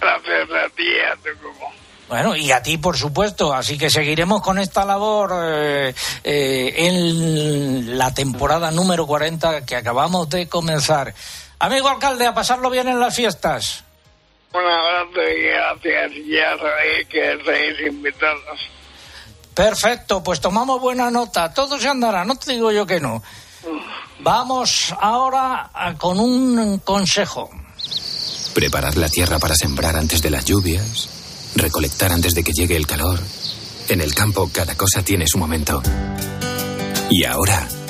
Gracias a ti y a tu grupo. Bueno, y a ti, por supuesto. Así que seguiremos con esta labor eh, eh, en la temporada número 40 que acabamos de comenzar. Amigo alcalde, a pasarlo bien en las fiestas. Un abrazo y gracias. Ya sabéis que estáis invitados. Perfecto, pues tomamos buena nota. Todo se andará, no te digo yo que no. Vamos ahora a- con un consejo. Preparar la tierra para sembrar antes de las lluvias, recolectar antes de que llegue el calor. En el campo cada cosa tiene su momento. Y ahora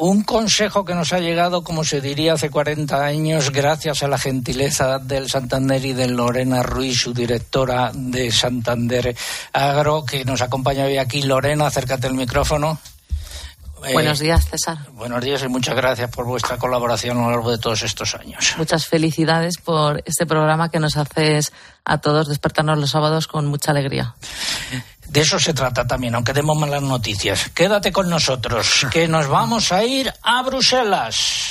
Un consejo que nos ha llegado, como se diría hace 40 años, gracias a la gentileza del Santander y de Lorena Ruiz, su directora de Santander Agro, que nos acompaña hoy aquí. Lorena, acércate al micrófono. Eh, Buenos días, César. Buenos días y muchas gracias por vuestra colaboración a lo largo de todos estos años. Muchas felicidades por este programa que nos haces a todos despertarnos los sábados con mucha alegría. De eso se trata también, aunque demos malas noticias. Quédate con nosotros, que nos vamos a ir a Bruselas.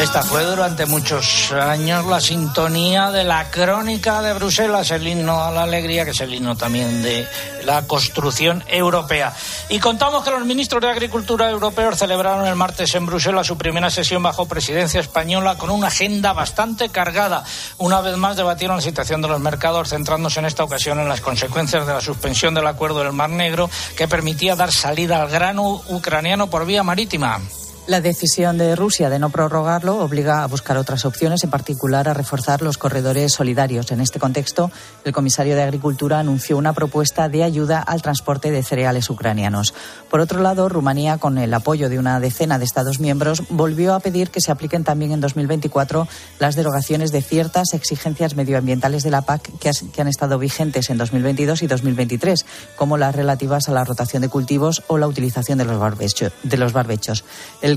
Esta fue durante muchos años la sintonía de la crónica de Bruselas, el himno a la alegría, que es el himno también de la construcción europea. Y contamos que los ministros de Agricultura europeos celebraron el martes en Bruselas su primera sesión bajo presidencia española con una agenda bastante cargada. Una vez más debatieron la situación de los mercados, centrándose en esta ocasión en las consecuencias de la suspensión del acuerdo del Mar Negro que permitía dar salida al grano ucraniano por vía marítima. La decisión de Rusia de no prorrogarlo obliga a buscar otras opciones, en particular a reforzar los corredores solidarios. En este contexto, el comisario de Agricultura anunció una propuesta de ayuda al transporte de cereales ucranianos. Por otro lado, Rumanía, con el apoyo de una decena de Estados miembros, volvió a pedir que se apliquen también en 2024 las derogaciones de ciertas exigencias medioambientales de la PAC que, han estado vigentes en 2022 y 2023, como las relativas a la rotación de cultivos o la utilización de los, barbechos.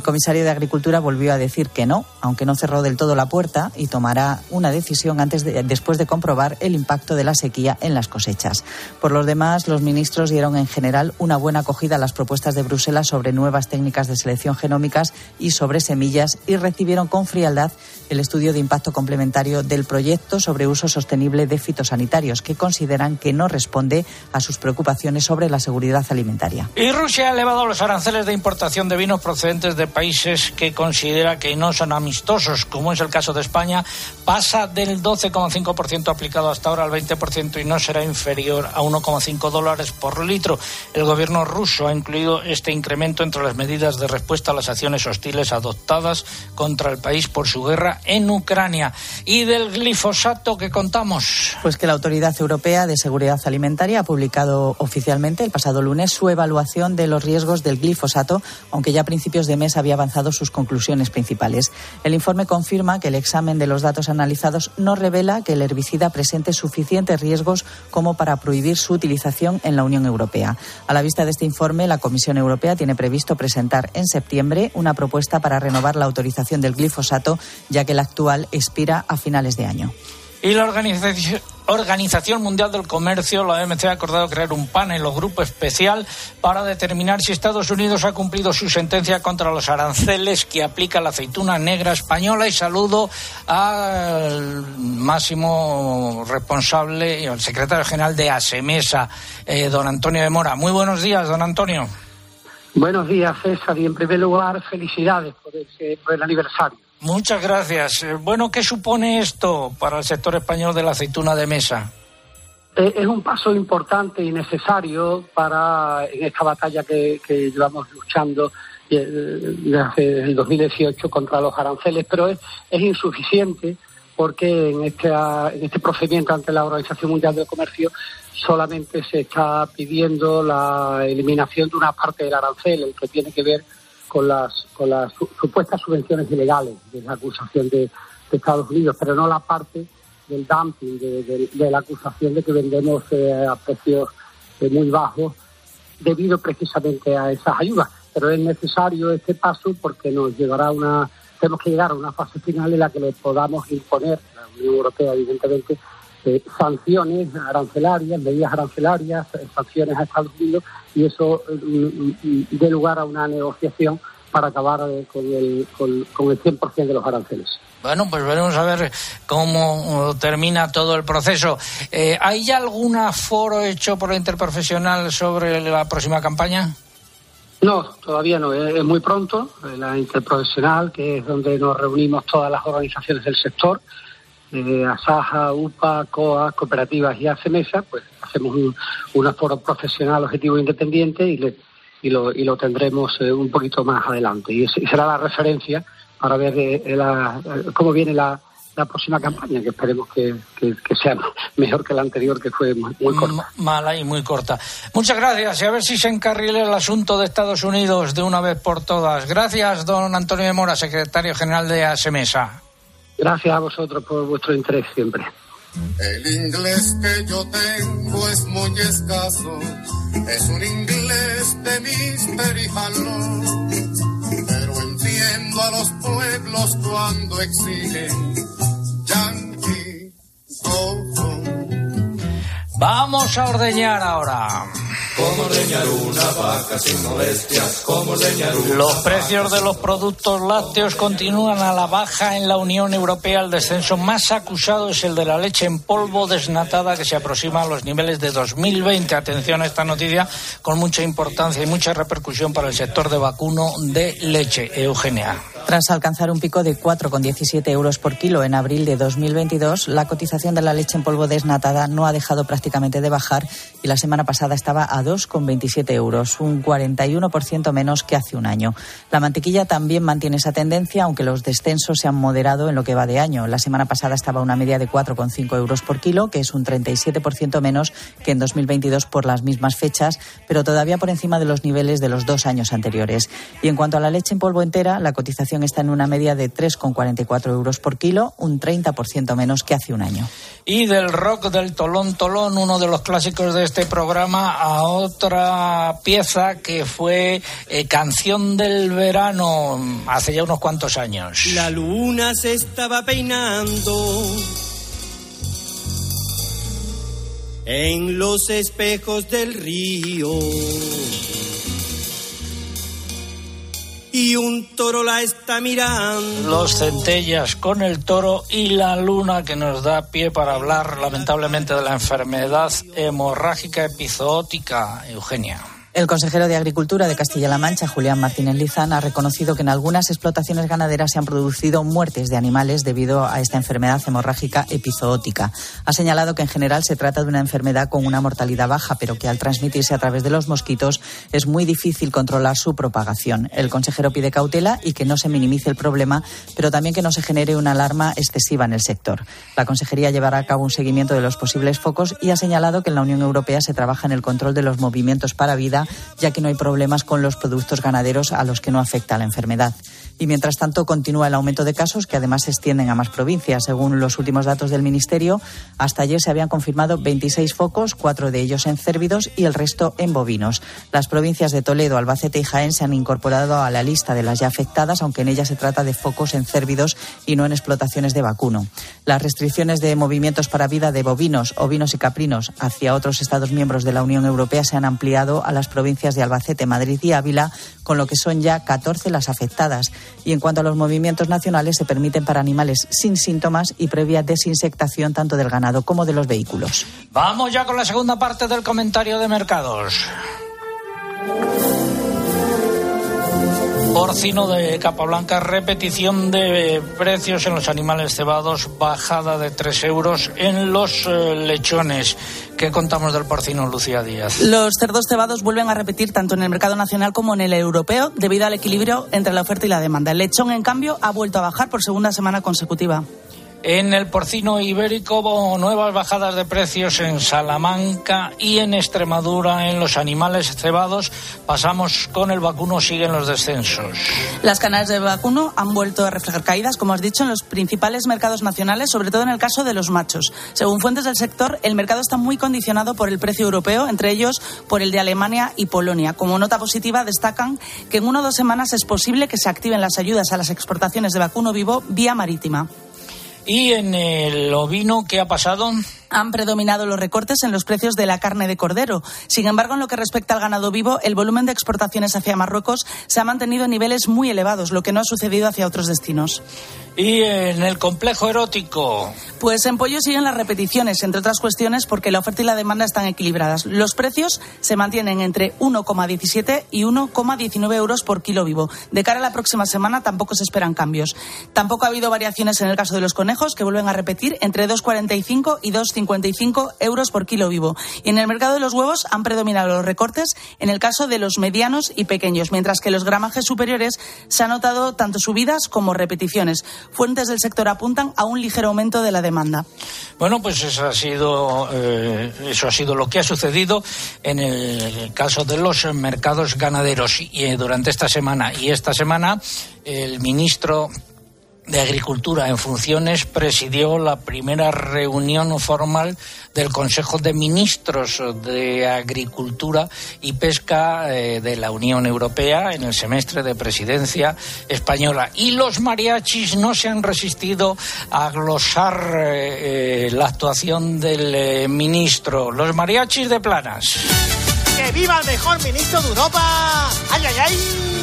Comisario de Agricultura volvió a decir que no, aunque no cerró del todo la puerta y tomará una decisión antes de, después de comprobar el impacto de la sequía en las cosechas. Por lo demás, los ministros dieron en general una buena acogida a las propuestas de Bruselas sobre nuevas técnicas de selección genómicas y sobre semillas y recibieron con frialdad el estudio de impacto complementario del proyecto sobre uso sostenible de fitosanitarios, que consideran que no responde a sus preocupaciones sobre la seguridad alimentaria. Y Rusia ha elevado los aranceles de importación de vinos procedentes de países que considera que no son amistosos, como es el caso de España, pasa del 12,5% aplicado hasta ahora al 20% y no será inferior a 1,5 dólares por litro. El gobierno ruso ha incluido este incremento entre las medidas de respuesta a las acciones hostiles adoptadas contra el país por su guerra en Ucrania. ¿Y del glifosato que contamos? Pues que la Autoridad Europea de Seguridad Alimentaria ha publicado oficialmente el pasado lunes su evaluación de los riesgos del glifosato, aunque ya a principios de mes había avanzado sus conclusiones principales. El informe confirma que el examen de los datos analizados no revela que el herbicida presente suficientes riesgos como para prohibir su utilización en la Unión Europea. A la vista de este informe, la Comisión Europea tiene previsto presentar en septiembre una propuesta para renovar la autorización del glifosato, ya que la actual expira a finales de año. Y la Organización Mundial del Comercio, la OMC, ha acordado crear un panel o grupo especial para determinar si Estados Unidos ha cumplido su sentencia contra los aranceles que aplica la aceituna negra española. Y saludo al máximo responsable al secretario general de ASEMESA, eh, don Antonio de Mora. Muy buenos días, don Antonio. Buenos días, César. Y en primer lugar, felicidades por, por el aniversario. Muchas gracias. Eh, bueno, ¿qué supone esto para el sector español de la aceituna de mesa? Eh, es un paso importante y necesario para en esta batalla que, llevamos luchando eh, desde el 2018 contra los aranceles, pero es, insuficiente porque en este, en este procedimiento ante la Organización Mundial del Comercio solamente se está pidiendo la eliminación de una parte del arancel, el que tiene que ver con las, con las supuestas subvenciones ilegales de la acusación de, Estados Unidos, pero no la parte del dumping, de, la acusación de que vendemos eh, a precios eh, muy bajos debido precisamente a esas ayudas. Pero es necesario este paso porque nos llevará a una, tenemos que llegar a una fase final en la que le podamos imponer, la Unión Europea evidentemente, eh, sanciones arancelarias, medidas arancelarias, sanciones a Estados Unidos y eso dé lugar a una negociación para acabar eh, con el, con, con el 100% de los aranceles. Bueno, pues veremos a ver cómo termina todo el proceso. Eh, ¿Hay ya algún foro hecho por la interprofesional sobre la próxima campaña? No, todavía no. Es muy pronto. La interprofesional, que es donde nos reunimos todas las organizaciones del sector, eh, Asaja, UPA, COA, cooperativas y ACEMESA, pues hacemos un, un foro profesional objetivo independiente y, le, y, lo, y lo tendremos eh, un poquito más adelante. Y, será la referencia para ver eh, la, cómo viene la, la próxima campaña, que esperemos que, que, sea mejor que la anterior, que fue muy, corta. Mala y muy corta. Muchas gracias y a ver si se encarrila el asunto de Estados Unidos de una vez por todas. Gracias, don Antonio de Mora, secretario general de ASEMESA. Gracias a vosotros por vuestro interés siempre. El inglés que yo tengo es muy escaso, es un inglés de mister y jalón, pero entiendo a los pueblos cuando exigen yankee, Vamos a ordeñar ahora. Los precios de los productos lácteos continúan a la baja en la Unión Europea. El descenso más acusado es el de la leche en polvo desnatada que se aproxima a los niveles de 2020. Atención a esta noticia con mucha importancia y mucha repercusión para el sector de vacuno de leche. Eugenia. Tras alcanzar un pico de 4,17 euros por kilo en abril de 2022, la cotización de la leche en polvo desnatada no ha dejado prácticamente de bajar y la semana pasada estaba a 2,27 euros, un 41% menos que hace un año. La mantequilla también mantiene esa tendencia, aunque los descensos se han moderado en lo que va de año. La semana pasada estaba a una media de 4,5 euros por kilo, que es un 37% menos que en 2022 por las mismas fechas, pero todavía por encima de los niveles de los dos años anteriores. Y en cuanto a la leche en polvo entera, la cotización está en una media de 3,44 euros por kilo, un 30% menos que hace un año. Y del rock del Tolón Tolón, uno de los clásicos de este programa, a otra pieza que fue eh, Canción del Verano hace ya unos cuantos años. La luna se estaba peinando en los espejos del río. Y un toro la está mirando. Los centellas con el toro y la luna que nos da pie para hablar lamentablemente de la enfermedad hemorrágica epizootica, Eugenia. El consejero de Agricultura de Castilla-La Mancha, Julián Martínez Lizán, ha reconocido que en algunas explotaciones ganaderas se han producido muertes de animales debido a esta enfermedad hemorrágica epizootica. Ha señalado que en general se trata de una enfermedad con una mortalidad baja, pero que al transmitirse a través de los mosquitos es muy difícil controlar su propagación. El consejero pide cautela y que no se minimice el problema, pero también que no se genere una alarma excesiva en el sector. La consejería llevará a cabo un seguimiento de los posibles focos y ha señalado que en la Unión Europea se trabaja en el control de los movimientos para vida ya que no hay problemas con los productos ganaderos a los que no afecta la enfermedad. Y mientras tanto continúa el aumento de casos que además se extienden a más provincias. Según los últimos datos del Ministerio, hasta ayer se habían confirmado 26 focos, cuatro de ellos en cérvidos y el resto en bovinos. Las provincias de Toledo, Albacete y Jaén se han incorporado a la lista de las ya afectadas, aunque en ellas se trata de focos en cérvidos y no en explotaciones de vacuno. Las restricciones de movimientos para vida de bovinos, ovinos y caprinos hacia otros Estados miembros de la Unión Europea se han ampliado a las provincias de Albacete, Madrid y Ávila, con lo que son ya 14 las afectadas. Y en cuanto a los movimientos nacionales, se permiten para animales sin síntomas y previa desinsectación tanto del ganado como de los vehículos. Vamos ya con la segunda parte del comentario de mercados. Porcino de capa blanca, repetición de precios en los animales cebados, bajada de 3 euros en los eh, lechones. ¿Qué contamos del porcino, Lucía Díaz? Los cerdos cebados vuelven a repetir tanto en el mercado nacional como en el europeo debido al equilibrio entre la oferta y la demanda. El lechón, en cambio, ha vuelto a bajar por segunda semana consecutiva. En el porcino ibérico, nuevas bajadas de precios en Salamanca y en Extremadura en los animales cebados. Pasamos con el vacuno, siguen los descensos. Las canales de vacuno han vuelto a reflejar caídas, como has dicho, en los principales mercados nacionales, sobre todo en el caso de los machos. Según fuentes del sector, el mercado está muy condicionado por el precio europeo, entre ellos por el de Alemania y Polonia. Como nota positiva, destacan que en una o dos semanas es posible que se activen las ayudas a las exportaciones de vacuno vivo vía marítima. ¿Y en el ovino qué ha pasado? Han predominado los recortes en los precios de la carne de cordero. Sin embargo, en lo que respecta al ganado vivo, el volumen de exportaciones hacia Marruecos se ha mantenido en niveles muy elevados, lo que no ha sucedido hacia otros destinos. ¿Y en el complejo erótico? Pues en pollo siguen las repeticiones, entre otras cuestiones porque la oferta y la demanda están equilibradas. Los precios se mantienen entre 1,17 y 1,19 euros por kilo vivo. De cara a la próxima semana tampoco se esperan cambios. Tampoco ha habido variaciones en el caso de los conejos, que vuelven a repetir entre 2,45 y 2,55 euros por kilo vivo. Y en el mercado de los huevos han predominado los recortes en el caso de los medianos y pequeños, mientras que los gramajes superiores se han notado tanto subidas como repeticiones. Fuentes del sector apuntan a un ligero aumento de la demanda. Bueno, pues eso ha sido, eh, eso ha sido lo que ha sucedido en el caso de los mercados ganaderos. Y eh, durante esta semana y esta semana, el ministro de Agricultura en funciones presidió la primera reunión formal del Consejo de Ministros de Agricultura y Pesca eh, de la Unión Europea en el semestre de presidencia española. Y los mariachis no se han resistido a glosar eh, eh, la actuación del ministro. Los mariachis de Planas. ¡Que viva el mejor ministro de Europa! ¡Ay, ay, ay!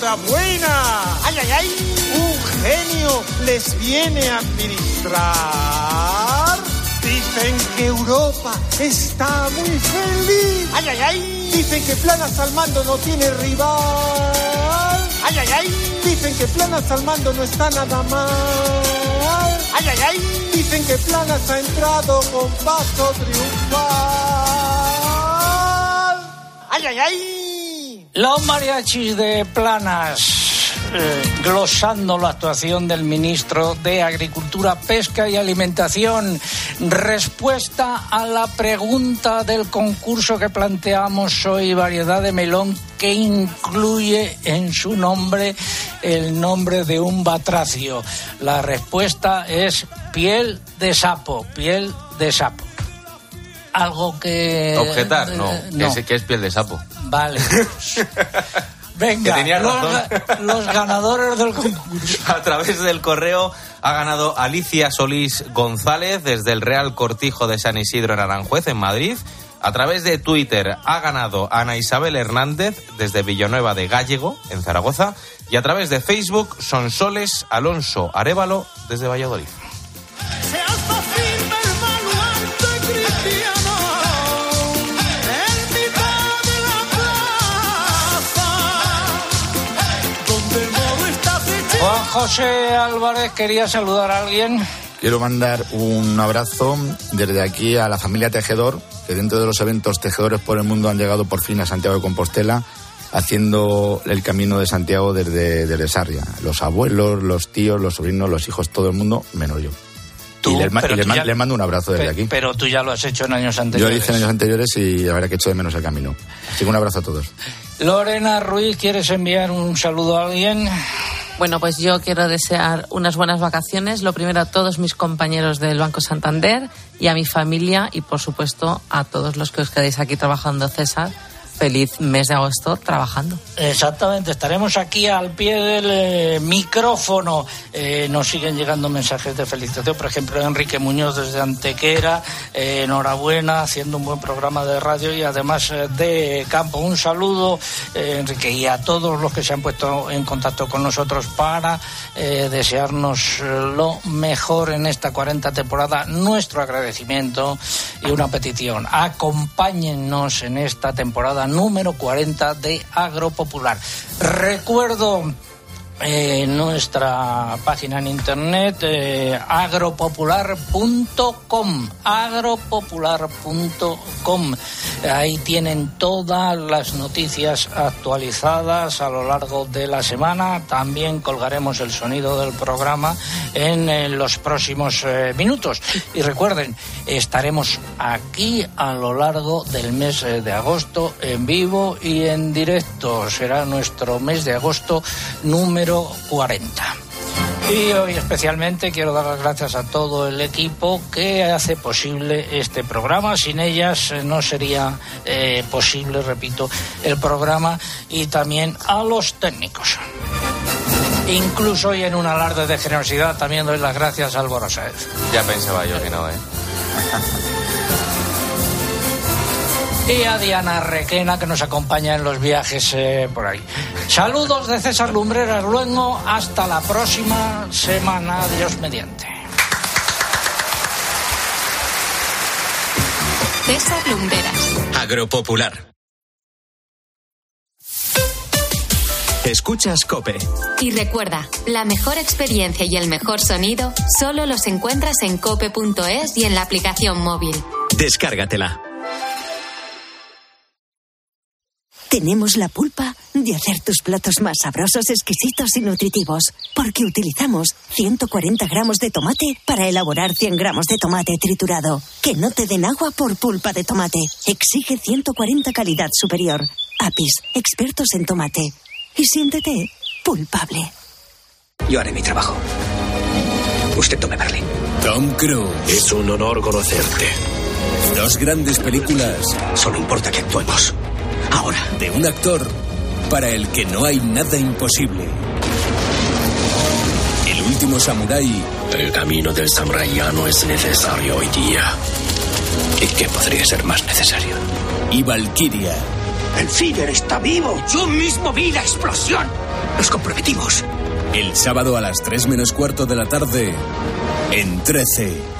Enhorabuena. ¡Ay, ay, ay! Un genio les viene a administrar. Dicen que Europa está muy feliz. ¡Ay, ay, ay! Dicen que Planas al mando no tiene rival. ¡Ay, ay, ay! Dicen que Planas al mando no está nada mal. ¡Ay, ay, ay! Dicen que Planas ha entrado con paso triunfal. ¡Ay, ay, ay! Los mariachis de Planas, eh, glosando la actuación del ministro de Agricultura, Pesca y Alimentación. Respuesta a la pregunta del concurso que planteamos hoy, variedad de melón, que incluye en su nombre el nombre de un batracio. La respuesta es piel de sapo, piel de sapo. Algo que... Objetar, no, eh, que es- que es piel de sapo. Vale. Venga, Que tenía razón. los ganadores del concurso. A través del correo ha ganado Alicia Solís González desde el Real Cortijo de San Isidro en Aranjuez, en Madrid. A través de Twitter ha ganado Ana Isabel Hernández desde Villanueva de Gallego, en Zaragoza. Y a través de Facebook, Sonsoles Alonso Arevalo desde Valladolid. Juan José Álvarez quería saludar a alguien. Quiero mandar un abrazo desde aquí a la familia Tejedor, que dentro de los eventos Tejedores por el Mundo han llegado por fin a Santiago de Compostela, haciendo el camino de Santiago desde, desde Sarria. Los abuelos, los tíos, los sobrinos, los hijos, todo el mundo, menos yo. Tú, y les, ma- ya- mando un abrazo desde Pe- aquí. Pero tú ya lo has hecho en años Yo lo anteriores. hice en años anteriores y la verdad que echo de menos el camino. Así que un abrazo a todos. Lorena Ruiz, ¿quieres enviar un saludo a alguien? Bueno, pues yo quiero desear unas buenas vacaciones. Lo primero a todos mis compañeros del Banco Santander y a mi familia y, por supuesto, a todos los que os quedéis aquí trabajando, César. Feliz mes de agosto trabajando. Exactamente, estaremos aquí al pie del eh, micrófono. Eh, nos siguen llegando mensajes de felicitación, por ejemplo, Enrique Muñoz desde Antequera, eh, enhorabuena, haciendo un buen programa de radio y además de campo. Un saludo, Enrique, y a todos los que se han puesto en contacto con nosotros para desearnos lo mejor en esta 40 temporada. Nuestro agradecimiento y una petición. Acompáñennos en esta temporada número 40 de Agropopular. Recuerdo eh, nuestra página en internet eh, agropopular.com agropopular.com ahí tienen todas las noticias actualizadas a lo largo de la semana. También colgaremos el sonido del programa en, eh, los próximos eh, minutos. Y recuerden estaremos aquí a lo largo del mes de agosto en vivo y en directo. Será nuestro mes de agosto número 40 y hoy especialmente quiero dar las gracias a todo el equipo que hace posible este programa. Sin ellas eh, no sería eh, posible, repito, el programa y también a los técnicos. Incluso hoy en un alarde de generosidad también doy las gracias al Álvaro. Ya pensaba yo que no, ¿eh? Y a Diana Requena que nos acompaña en los viajes eh, por ahí. Saludos de César Lumbreras luego hasta la próxima semana. Dios mediante. César Lumberas. Agropopular. Escuchas Cope. Y recuerda, la mejor experiencia y el mejor sonido solo los encuentras en cope.es y en la aplicación móvil. Descárgatela. Tenemos la pulpa de hacer tus platos más sabrosos, exquisitos y nutritivos, porque utilizamos 140 gramos de tomate para elaborar 100 gramos de tomate triturado. Que no te den agua por pulpa de tomate. Exige 140 calidad superior. Apis, expertos en tomate. Y siéntete pulpable. Yo haré mi trabajo. Usted tome Berlín. Tom Cruise. Es un honor conocerte. Dos grandes películas. Solo importa que actuemos. Ahora. De un actor para el que no hay nada imposible. El último samurái. El camino del samurái ya no es necesario hoy día. ¿Y qué podría ser más necesario? Y Valkyria. El Führer está vivo. Yo mismo vi la explosión. Nos comprometimos. El sábado a las 3 menos cuarto de la tarde, en 13.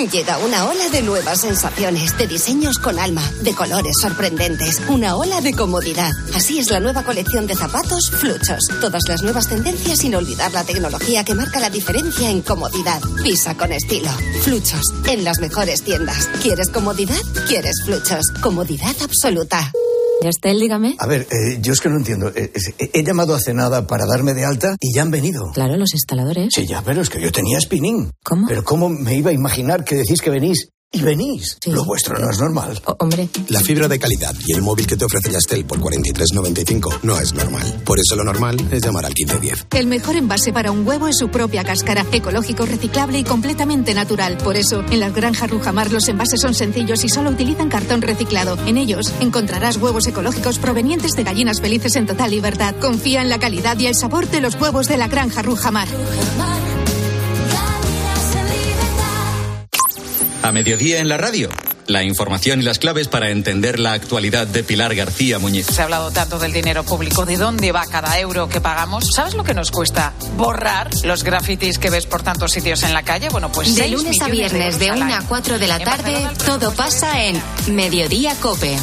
Llega una ola de nuevas sensaciones, de diseños con alma, de colores sorprendentes, una ola de comodidad. Así es la nueva colección de zapatos Fluchos. Todas las nuevas tendencias sin olvidar la tecnología que marca la diferencia en comodidad. Pisa con estilo. Fluchos, en las mejores tiendas. ¿Quieres comodidad? ¿Quieres Fluchos? Comodidad absoluta. Yastel, dígame. A ver, eh, yo es que no entiendo. Eh, He, he llamado hace nada para darme de alta y ya han venido. Claro, los instaladores. Sí, ya, pero es que yo tenía spinning. ¿Cómo? Pero ¿cómo me iba a imaginar que decís que venís? Y venís. Lo vuestro no es normal. hombre. La fibra de calidad y el móvil que te ofrece Yastel por 43.95 no es normal. Por eso lo normal es llamar al 1510. El mejor envase para un huevo es su propia cáscara, ecológico, reciclable y completamente natural. Por eso, en las granjas Rujamar los envases son sencillos y solo utilizan cartón reciclado. En ellos encontrarás huevos ecológicos provenientes de gallinas felices en total libertad. Confía en la calidad y el sabor de los huevos de la granja Rujamar. A mediodía en la radio. La información y las claves para entender la actualidad de Pilar García Muñiz. Se ha hablado tanto del dinero público, de dónde va cada euro que pagamos. ¿Sabes lo que nos cuesta borrar los grafitis que ves por tantos sitios en la calle? Bueno, pues de lunes a viernes de al 1 a año. 4 de la tarde, todo pasa en Mediodía Cope.